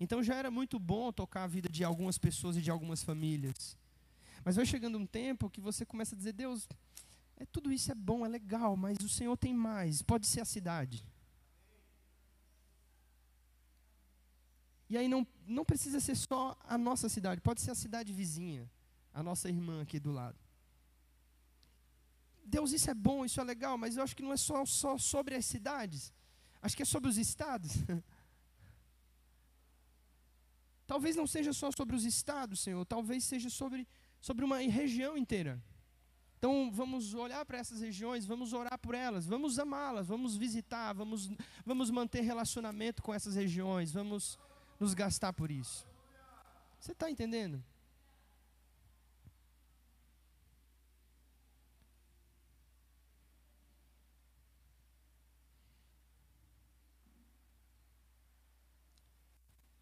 Então já era muito bom tocar a vida de algumas pessoas e de algumas famílias. Mas vai chegando um tempo que você começa a dizer: Deus, é, tudo isso é bom, é legal, mas o Senhor tem mais. Pode ser a cidade. E aí não, não precisa ser só a nossa cidade, pode ser a cidade vizinha, a nossa irmã aqui do lado. Deus, isso é bom, isso é legal, mas eu acho que não é só, só sobre as cidades, acho que é sobre os estados. [laughs] Talvez não seja só sobre os estados, Senhor, talvez seja sobre, sobre uma região inteira. Então vamos olhar para essas regiões, vamos orar por elas, vamos amá-las, vamos visitar, vamos, vamos manter relacionamento com essas regiões, vamos nos gastar por isso. Você está entendendo?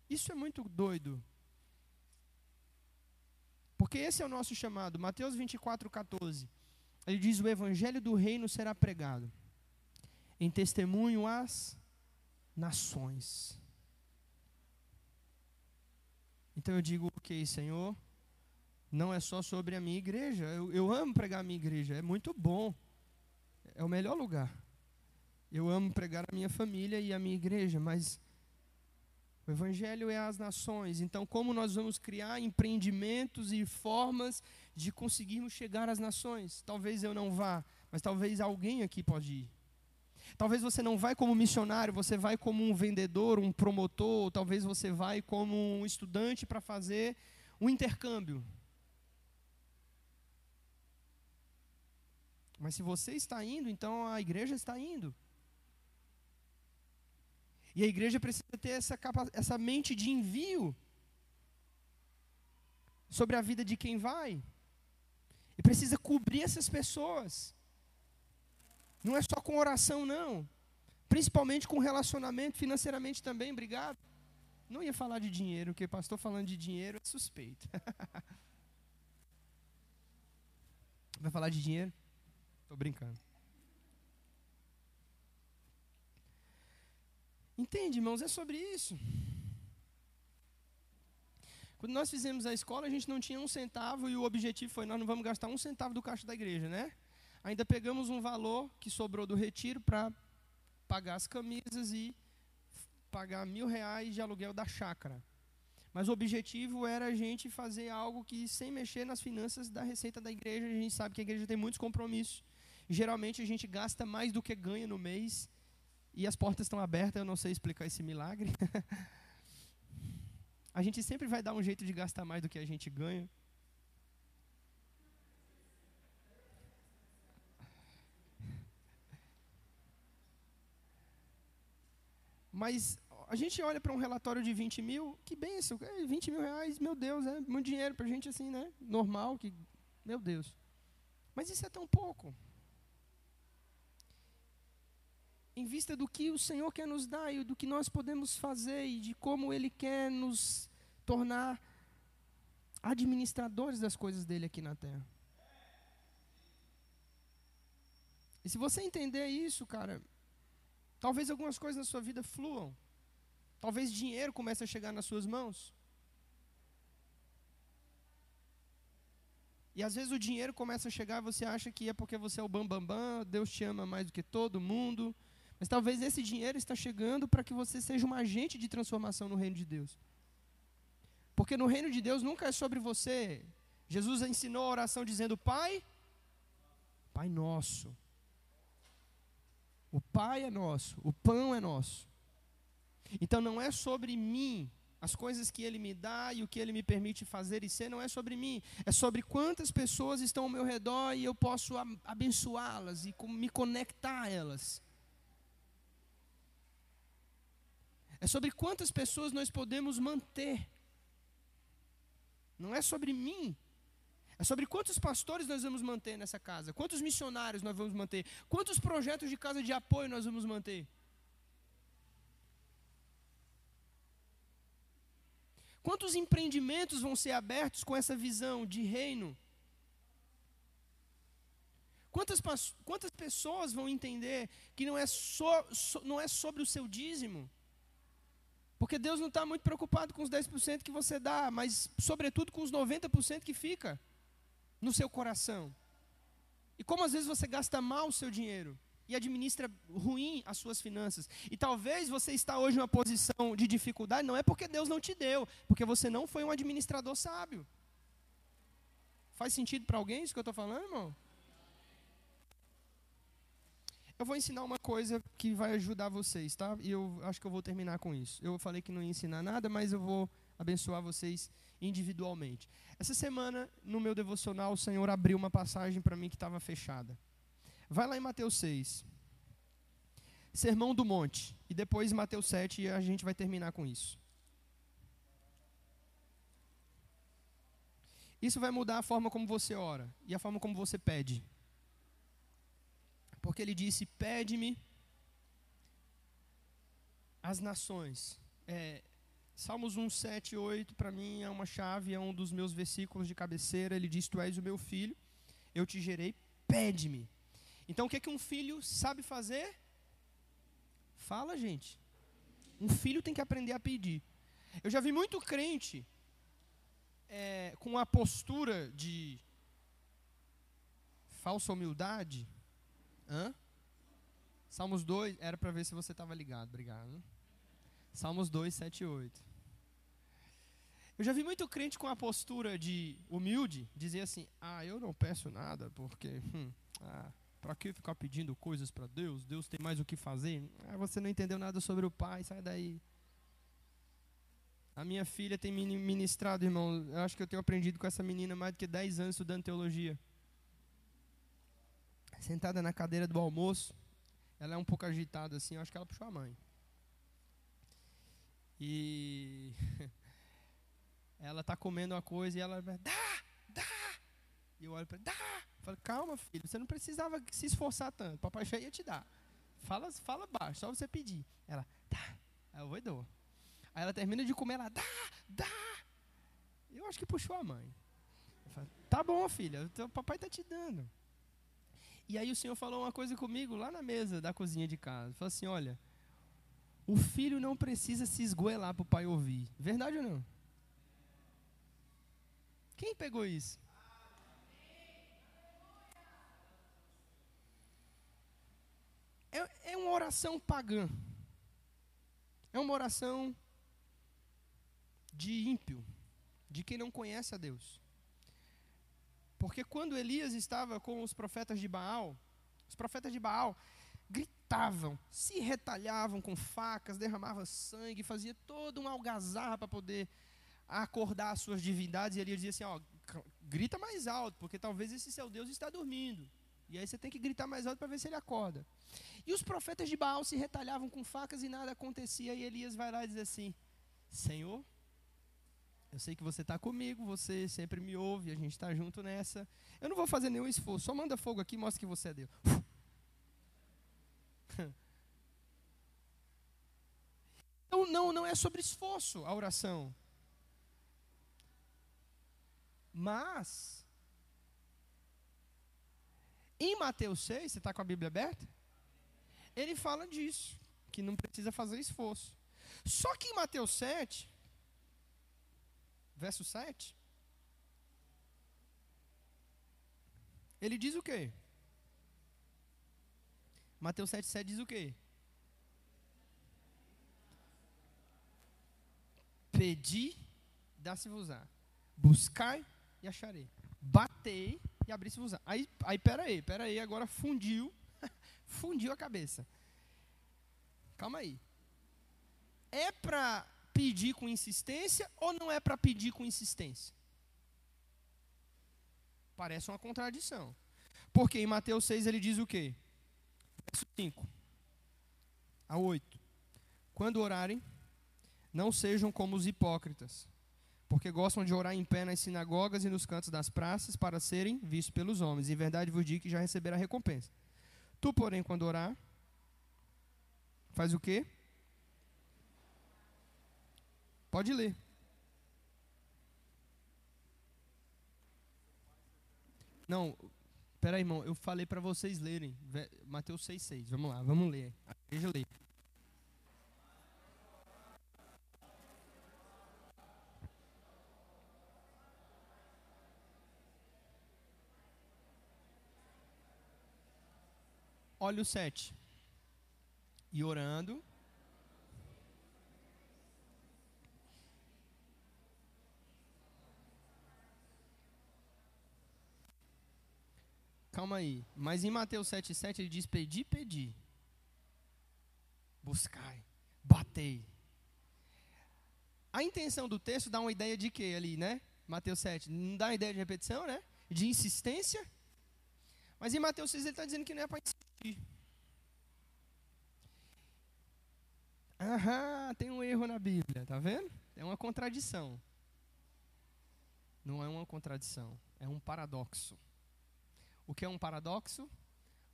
Isso é muito doido. Porque esse é o nosso chamado. Mateus 24, 14. Ele diz: O evangelho do reino será pregado em testemunho às nações. Então eu digo, ok, Senhor, não é só sobre a minha igreja. Eu, eu amo pregar a minha igreja, é muito bom. É o melhor lugar. Eu amo pregar a minha família e a minha igreja, mas o Evangelho é as nações. Então, como nós vamos criar empreendimentos e formas de conseguirmos chegar às nações? Talvez eu não vá, mas talvez alguém aqui pode ir. Talvez você não vai como missionário, você vai como um vendedor, um promotor, talvez você vai como um estudante para fazer um intercâmbio. Mas se você está indo, então a igreja está indo. E a igreja precisa ter essa, essa mente de envio sobre a vida de quem vai. E precisa cobrir essas pessoas. Não é só com oração, não. Principalmente com relacionamento, financeiramente também, obrigado. Não ia falar de dinheiro, porque pastor falando de dinheiro é suspeito. [laughs] Vai falar de dinheiro? Estou brincando. Entende, irmãos? É sobre isso. Quando nós fizemos a escola, a gente não tinha um centavo e o objetivo foi: nós não vamos gastar um centavo do caixa da igreja, né? Ainda pegamos um valor que sobrou do retiro para pagar as camisas e pagar mil reais de aluguel da chácara. Mas o objetivo era a gente fazer algo que, sem mexer nas finanças da receita da igreja, a gente sabe que a igreja tem muitos compromissos. Geralmente a gente gasta mais do que ganha no mês e as portas estão abertas, eu não sei explicar esse milagre. [laughs] a gente sempre vai dar um jeito de gastar mais do que a gente ganha. Mas a gente olha para um relatório de 20 mil, que benção, 20 mil reais, meu Deus, é muito dinheiro para a gente assim, né? Normal, que, meu Deus. Mas isso é tão pouco em vista do que o Senhor quer nos dar e do que nós podemos fazer e de como Ele quer nos tornar administradores das coisas dele aqui na terra. E se você entender isso, cara, talvez algumas coisas na sua vida fluam. Talvez dinheiro comece a chegar nas suas mãos. E às vezes o dinheiro começa a chegar e você acha que é porque você é o bambambam, bam, bam, Deus te ama mais do que todo mundo, mas talvez esse dinheiro está chegando para que você seja um agente de transformação no reino de Deus. Porque no reino de Deus nunca é sobre você. Jesus ensinou a oração dizendo: Pai, Pai nosso. O Pai é nosso, o pão é nosso. Então não é sobre mim, as coisas que Ele me dá e o que Ele me permite fazer e ser, não é sobre mim. É sobre quantas pessoas estão ao meu redor e eu posso abençoá-las e me conectar a elas. É sobre quantas pessoas nós podemos manter. Não é sobre mim. É sobre quantos pastores nós vamos manter nessa casa, quantos missionários nós vamos manter, quantos projetos de casa de apoio nós vamos manter. Quantos empreendimentos vão ser abertos com essa visão de reino? Quantas, quantas pessoas vão entender que não é, so, so, não é sobre o seu dízimo? Porque Deus não está muito preocupado com os 10% que você dá, mas, sobretudo, com os 90% que fica no seu coração. E como às vezes você gasta mal o seu dinheiro e administra ruim as suas finanças. E talvez você está hoje em uma posição de dificuldade, não é porque Deus não te deu, porque você não foi um administrador sábio. Faz sentido para alguém isso que eu estou falando, irmão? Eu vou ensinar uma coisa que vai ajudar vocês, tá? E eu acho que eu vou terminar com isso. Eu falei que não ia ensinar nada, mas eu vou abençoar vocês individualmente. Essa semana, no meu devocional, o Senhor abriu uma passagem para mim que estava fechada. Vai lá em Mateus 6. Sermão do Monte. E depois Mateus 7 e a gente vai terminar com isso. Isso vai mudar a forma como você ora e a forma como você pede porque ele disse: Pede-me as nações. É, Salmos 1, 7 8, para mim é uma chave, é um dos meus versículos de cabeceira. Ele diz: Tu és o meu filho, eu te gerei, pede-me. Então o que, é que um filho sabe fazer? Fala, gente. Um filho tem que aprender a pedir. Eu já vi muito crente é, com a postura de falsa humildade. Hã? Salmos 2, era para ver se você estava ligado, obrigado. Salmos 2, 7 e 8. Eu já vi muito crente com a postura de humilde dizer assim: Ah, eu não peço nada porque, hum, ah, para que ficar pedindo coisas para Deus? Deus tem mais o que fazer. Ah, você não entendeu nada sobre o Pai, sai daí. A minha filha tem ministrado, irmão. Eu acho que eu tenho aprendido com essa menina mais do que 10 anos estudando teologia. Sentada na cadeira do almoço, ela é um pouco agitada assim, eu acho que ela puxou a mãe. E [laughs] ela está comendo uma coisa e ela vai, dá, dá. E eu olho para dá. Eu falo, calma, filho, você não precisava se esforçar tanto. Papai já ia te dar. Fala, fala baixo, só você pedir. Ela, dá. Aí eu vou e dou. Aí ela termina de comer, ela, dá, dá. Eu acho que puxou a mãe. Eu falo, tá bom, filha, o papai está te dando. E aí o Senhor falou uma coisa comigo lá na mesa da cozinha de casa. Falou assim, olha, o filho não precisa se esgoelar para o pai ouvir. Verdade ou não? Quem pegou isso? É, é uma oração pagã. É uma oração de ímpio, de quem não conhece a Deus. Porque quando Elias estava com os profetas de Baal, os profetas de Baal gritavam, se retalhavam com facas, derramavam sangue, fazia todo um algazarra para poder acordar as suas divindades, e ele dizia assim: ó, grita mais alto, porque talvez esse seu Deus está dormindo. E aí você tem que gritar mais alto para ver se ele acorda. E os profetas de Baal se retalhavam com facas e nada acontecia. E Elias vai lá e diz assim: Senhor, eu sei que você está comigo, você sempre me ouve, a gente está junto nessa. Eu não vou fazer nenhum esforço, só manda fogo aqui e mostra que você é Deus. [laughs] Então não, não é sobre esforço a oração. Mas, em Mateus 6, você está com a Bíblia aberta? Ele fala disso, que não precisa fazer esforço. Só que em Mateus 7, verso 7, ele diz o quê? Mateus 7, 7 diz o quê? Pedi, dá-se-vos-á. Buscai, e acharei. Batei e abri-se-vos. Aí, aí, peraí, peraí, agora fundiu, [laughs] fundiu a cabeça. Calma aí. É para pedir com insistência ou não é para pedir com insistência? Parece uma contradição. Porque em Mateus 6 ele diz o quê? Verso 5 a 8. Quando orarem, não sejam como os hipócritas porque gostam de orar em pé nas sinagogas e nos cantos das praças para serem vistos pelos homens. Em verdade vos digo que já receberá recompensa. Tu, porém, quando orar, faz o quê? Pode ler. Não, peraí, irmão, eu falei para vocês lerem. Mateus 6,6. Vamos lá, vamos ler. Veja ler. Olha o 7. E orando. Calma aí. Mas em Mateus 7,7 ele diz: Pedi, pedi. Buscai. Batei. A intenção do texto dá uma ideia de quê ali, né? Mateus 7. Não dá uma ideia de repetição, né? De insistência. Mas em Mateus 6 ele está dizendo que não é para insistir. Aham, tem um erro na Bíblia, tá vendo? É uma contradição. Não é uma contradição, é um paradoxo. O que é um paradoxo?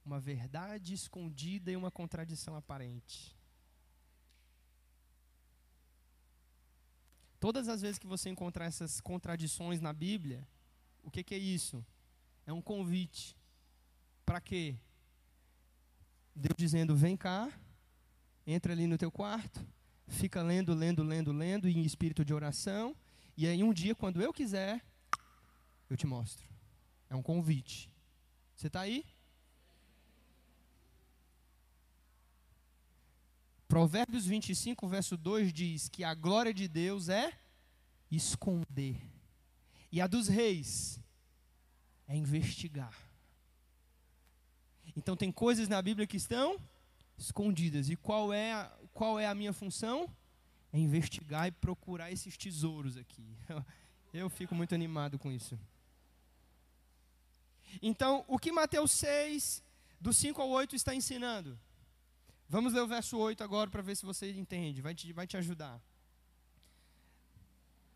Uma verdade escondida e uma contradição aparente. Todas as vezes que você encontrar essas contradições na Bíblia, o que, que é isso? É um convite para quê? Deus dizendo: vem cá, entra ali no teu quarto, fica lendo, lendo, lendo, lendo, em espírito de oração, E aí um dia, quando eu quiser, eu te mostro. É um convite. Você está aí? Provérbios 25, verso 2 diz que a glória de Deus é esconder. E a dos reis é investigar. Então tem coisas na Bíblia que estão escondidas. E qual é a, qual é a minha função? É investigar e procurar esses tesouros aqui. [laughs] Eu fico muito animado com isso. Então, o que Mateus 6, do 5 ao 8, está ensinando? Vamos ler o verso 8 agora para ver se você entende, vai te, vai te ajudar.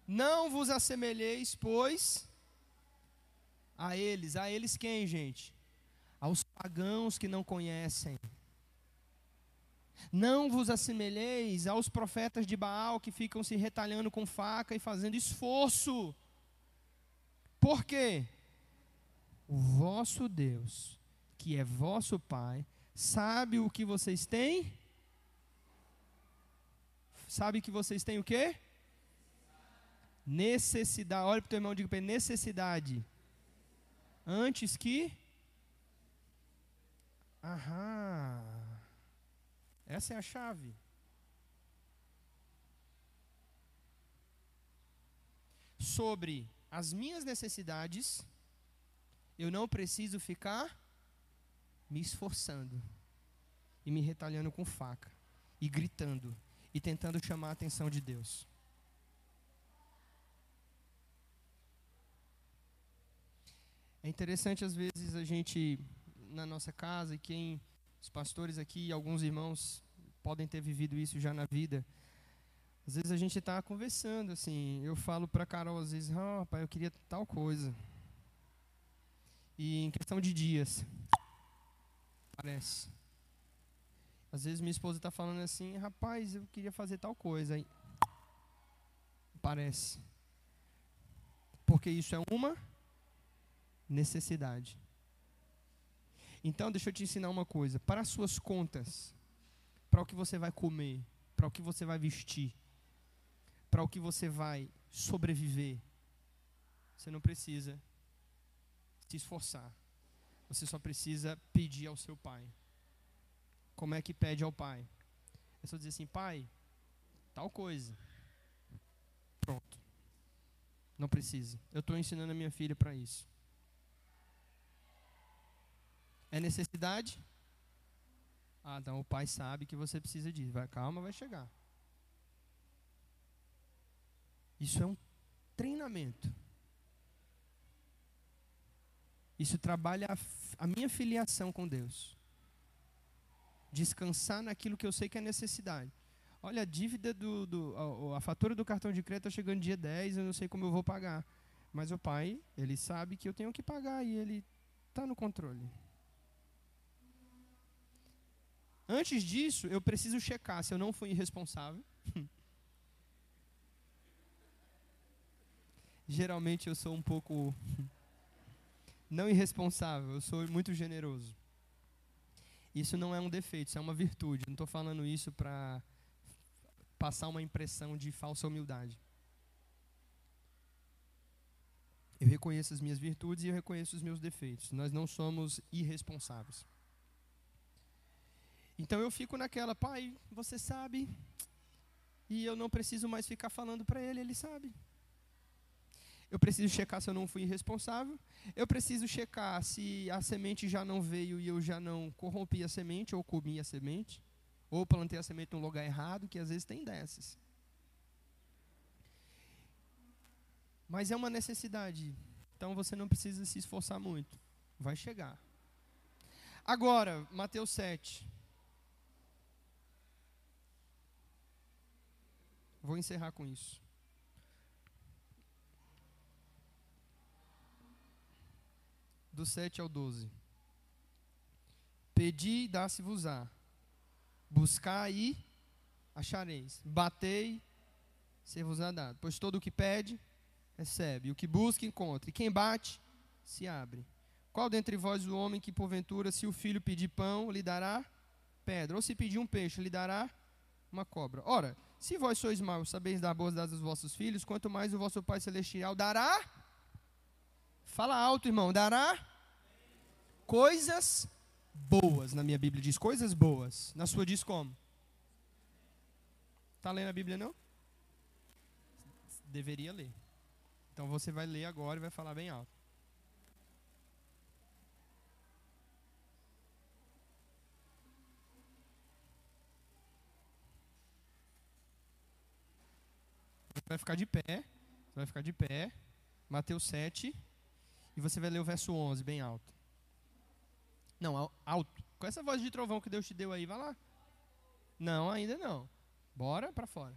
Não vos assemelheis, pois, a eles. A eles quem, gente? Aos pagãos que não conhecem. Não vos assemelheis aos profetas de Baal que ficam se retalhando com faca e fazendo esforço. Por quê? O vosso Deus, que é vosso Pai, sabe o que vocês têm? Sabe que vocês têm o quê? Necessidade. Olha para o teu irmão e diga para ele: necessidade. Antes que. Aham. Essa é a chave. Sobre as minhas necessidades, eu não preciso ficar me esforçando e me retalhando com faca e gritando e tentando chamar a atenção de Deus. É interessante às vezes a gente na nossa casa e quem os pastores aqui, alguns irmãos podem ter vivido isso já na vida. Às vezes a gente está conversando, assim, eu falo para Carol às vezes, ah, pai, eu queria tal coisa. E em questão de dias, parece. Às vezes minha esposa está falando assim, rapaz, eu queria fazer tal coisa. Aí, parece. Porque isso é uma necessidade. Então, deixa eu te ensinar uma coisa: para as suas contas, para o que você vai comer, para o que você vai vestir, para o que você vai sobreviver, você não precisa se esforçar. Você só precisa pedir ao seu pai. Como é que pede ao pai? É só dizer assim: pai, tal coisa. Pronto. Não precisa. Eu estou ensinando a minha filha para isso. É necessidade? Ah, então o pai sabe que você precisa disso. Vai, calma, vai chegar. Isso é um treinamento. Isso trabalha a, a minha filiação com Deus. Descansar naquilo que eu sei que é necessidade. Olha, a dívida do. do a, a, fatura do cartão de crédito está chegando dia 10, eu não sei como eu vou pagar. Mas o pai, ele sabe que eu tenho que pagar e ele está no controle. Antes disso, eu preciso checar se eu não fui irresponsável. [laughs] Geralmente eu sou um pouco não irresponsável, eu sou muito generoso. Isso não é um defeito, isso é uma virtude. Não estou falando isso para passar uma impressão de falsa humildade. Eu reconheço as minhas virtudes e eu reconheço os meus defeitos. Nós não somos irresponsáveis. Então eu fico naquela, pai, você sabe, e eu não preciso mais ficar falando para ele, ele sabe. Eu preciso checar se eu não fui irresponsável. Eu preciso checar se a semente já não veio e eu já não corrompi a semente, ou comi a semente, ou plantei a semente no lugar errado, que às vezes tem dessas. Mas é uma necessidade. Então você não precisa se esforçar muito. Vai chegar. Agora, Mateus 7. Vou encerrar com isso. Do 7 ao 12. Pedi e dá-se-vos-á. Buscai e achareis. Batei, ser-vos-á dado. Pois todo o que pede, recebe. O que busca, encontra. E quem bate, se abre. Qual dentre vós o homem que, porventura, se o filho pedir pão, lhe dará pedra? Ou se pedir um peixe, lhe dará uma cobra? Ora, Se vós sois maus, sabeis dar boas dadas aos vossos filhos, quanto mais o vosso Pai Celestial dará. Fala alto, irmão. Dará coisas boas. Na minha Bíblia diz coisas boas. Na sua diz como? Está lendo a Bíblia não? Deveria ler. Então você vai ler agora e vai falar bem alto. Vai ficar de pé. Vai ficar de pé. Mateus 7. E você vai ler o verso 11, bem alto. Não, alto. Com essa voz de trovão que Deus te deu aí, vai lá. Não, ainda não. Bora para fora.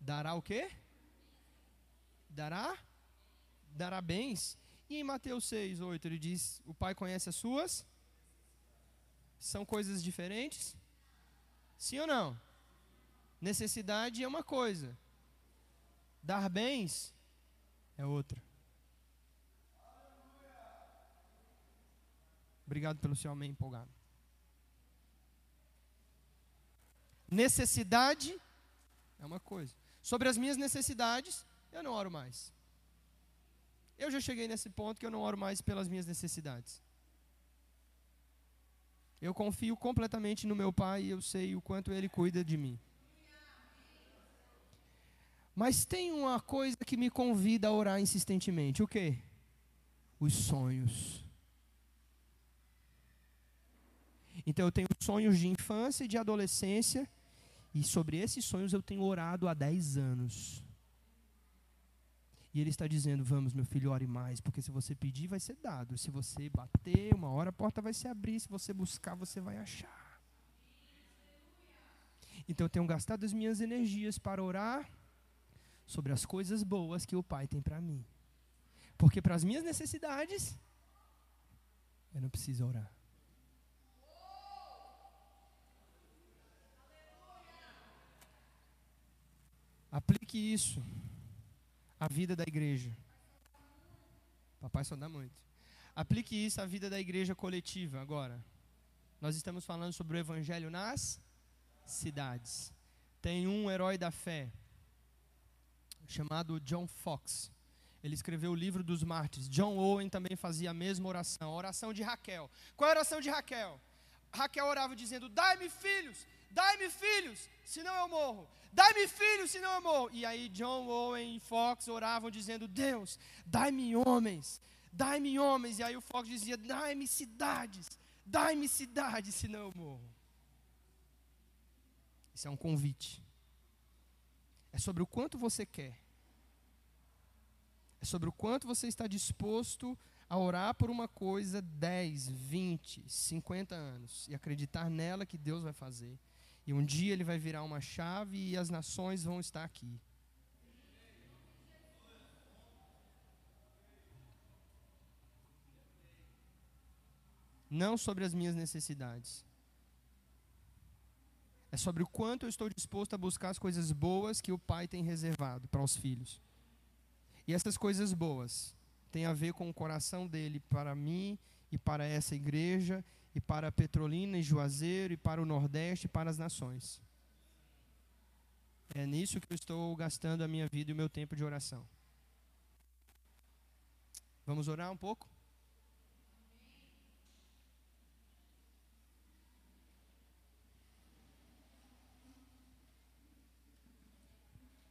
Dará o quê? Dará? Dará bens. E em Mateus 6, 8, ele diz: O Pai conhece as suas? São coisas diferentes? Sim ou não? Necessidade é uma coisa, dar bens é outra. Obrigado pelo seu amém empolgado. Necessidade é uma coisa. Sobre as minhas necessidades, eu não oro mais. Eu já cheguei nesse ponto que eu não oro mais pelas minhas necessidades. Eu confio completamente no meu Pai e eu sei o quanto Ele cuida de mim. Mas tem uma coisa que me convida a orar insistentemente: o que? Os sonhos. Então eu tenho sonhos de infância e de adolescência, e sobre esses sonhos eu tenho orado há 10 anos. E ele está dizendo: Vamos, meu filho, ore mais, porque se você pedir, vai ser dado. Se você bater, uma hora a porta vai se abrir. Se você buscar, você vai achar. Então eu tenho gastado as minhas energias para orar sobre as coisas boas que o Pai tem para mim. Porque para as minhas necessidades, eu não preciso orar. Aplique isso à vida da igreja. Papai só dá muito. Aplique isso à vida da igreja coletiva agora. Nós estamos falando sobre o evangelho nas cidades. Tem um herói da fé chamado John Fox. Ele escreveu o livro dos mártires. John Owen também fazia a mesma oração, a oração de Raquel. Qual é a oração de Raquel? Raquel orava dizendo: Dai-me filhos, Dai-me filhos, senão eu morro. Dai-me filhos, senão eu morro. E aí John Owen e Fox oravam dizendo: Deus, dai-me homens, dai-me homens. E aí o Fox dizia: Dai-me cidades, dai-me cidades, senão eu morro. Isso é um convite. É sobre o quanto você quer. É sobre o quanto você está disposto a orar por uma coisa 10, 20, 50 anos e acreditar nela que Deus vai fazer. E um dia ele vai virar uma chave e as nações vão estar aqui. Não sobre as minhas necessidades. É sobre o quanto eu estou disposto a buscar as coisas boas que o pai tem reservado para os filhos. E essas coisas boas têm a ver com o coração dele para mim e para essa igreja e para Petrolina e Juazeiro, e para o Nordeste, e para as nações. É nisso que eu estou gastando a minha vida e o meu tempo de oração. Vamos orar um pouco?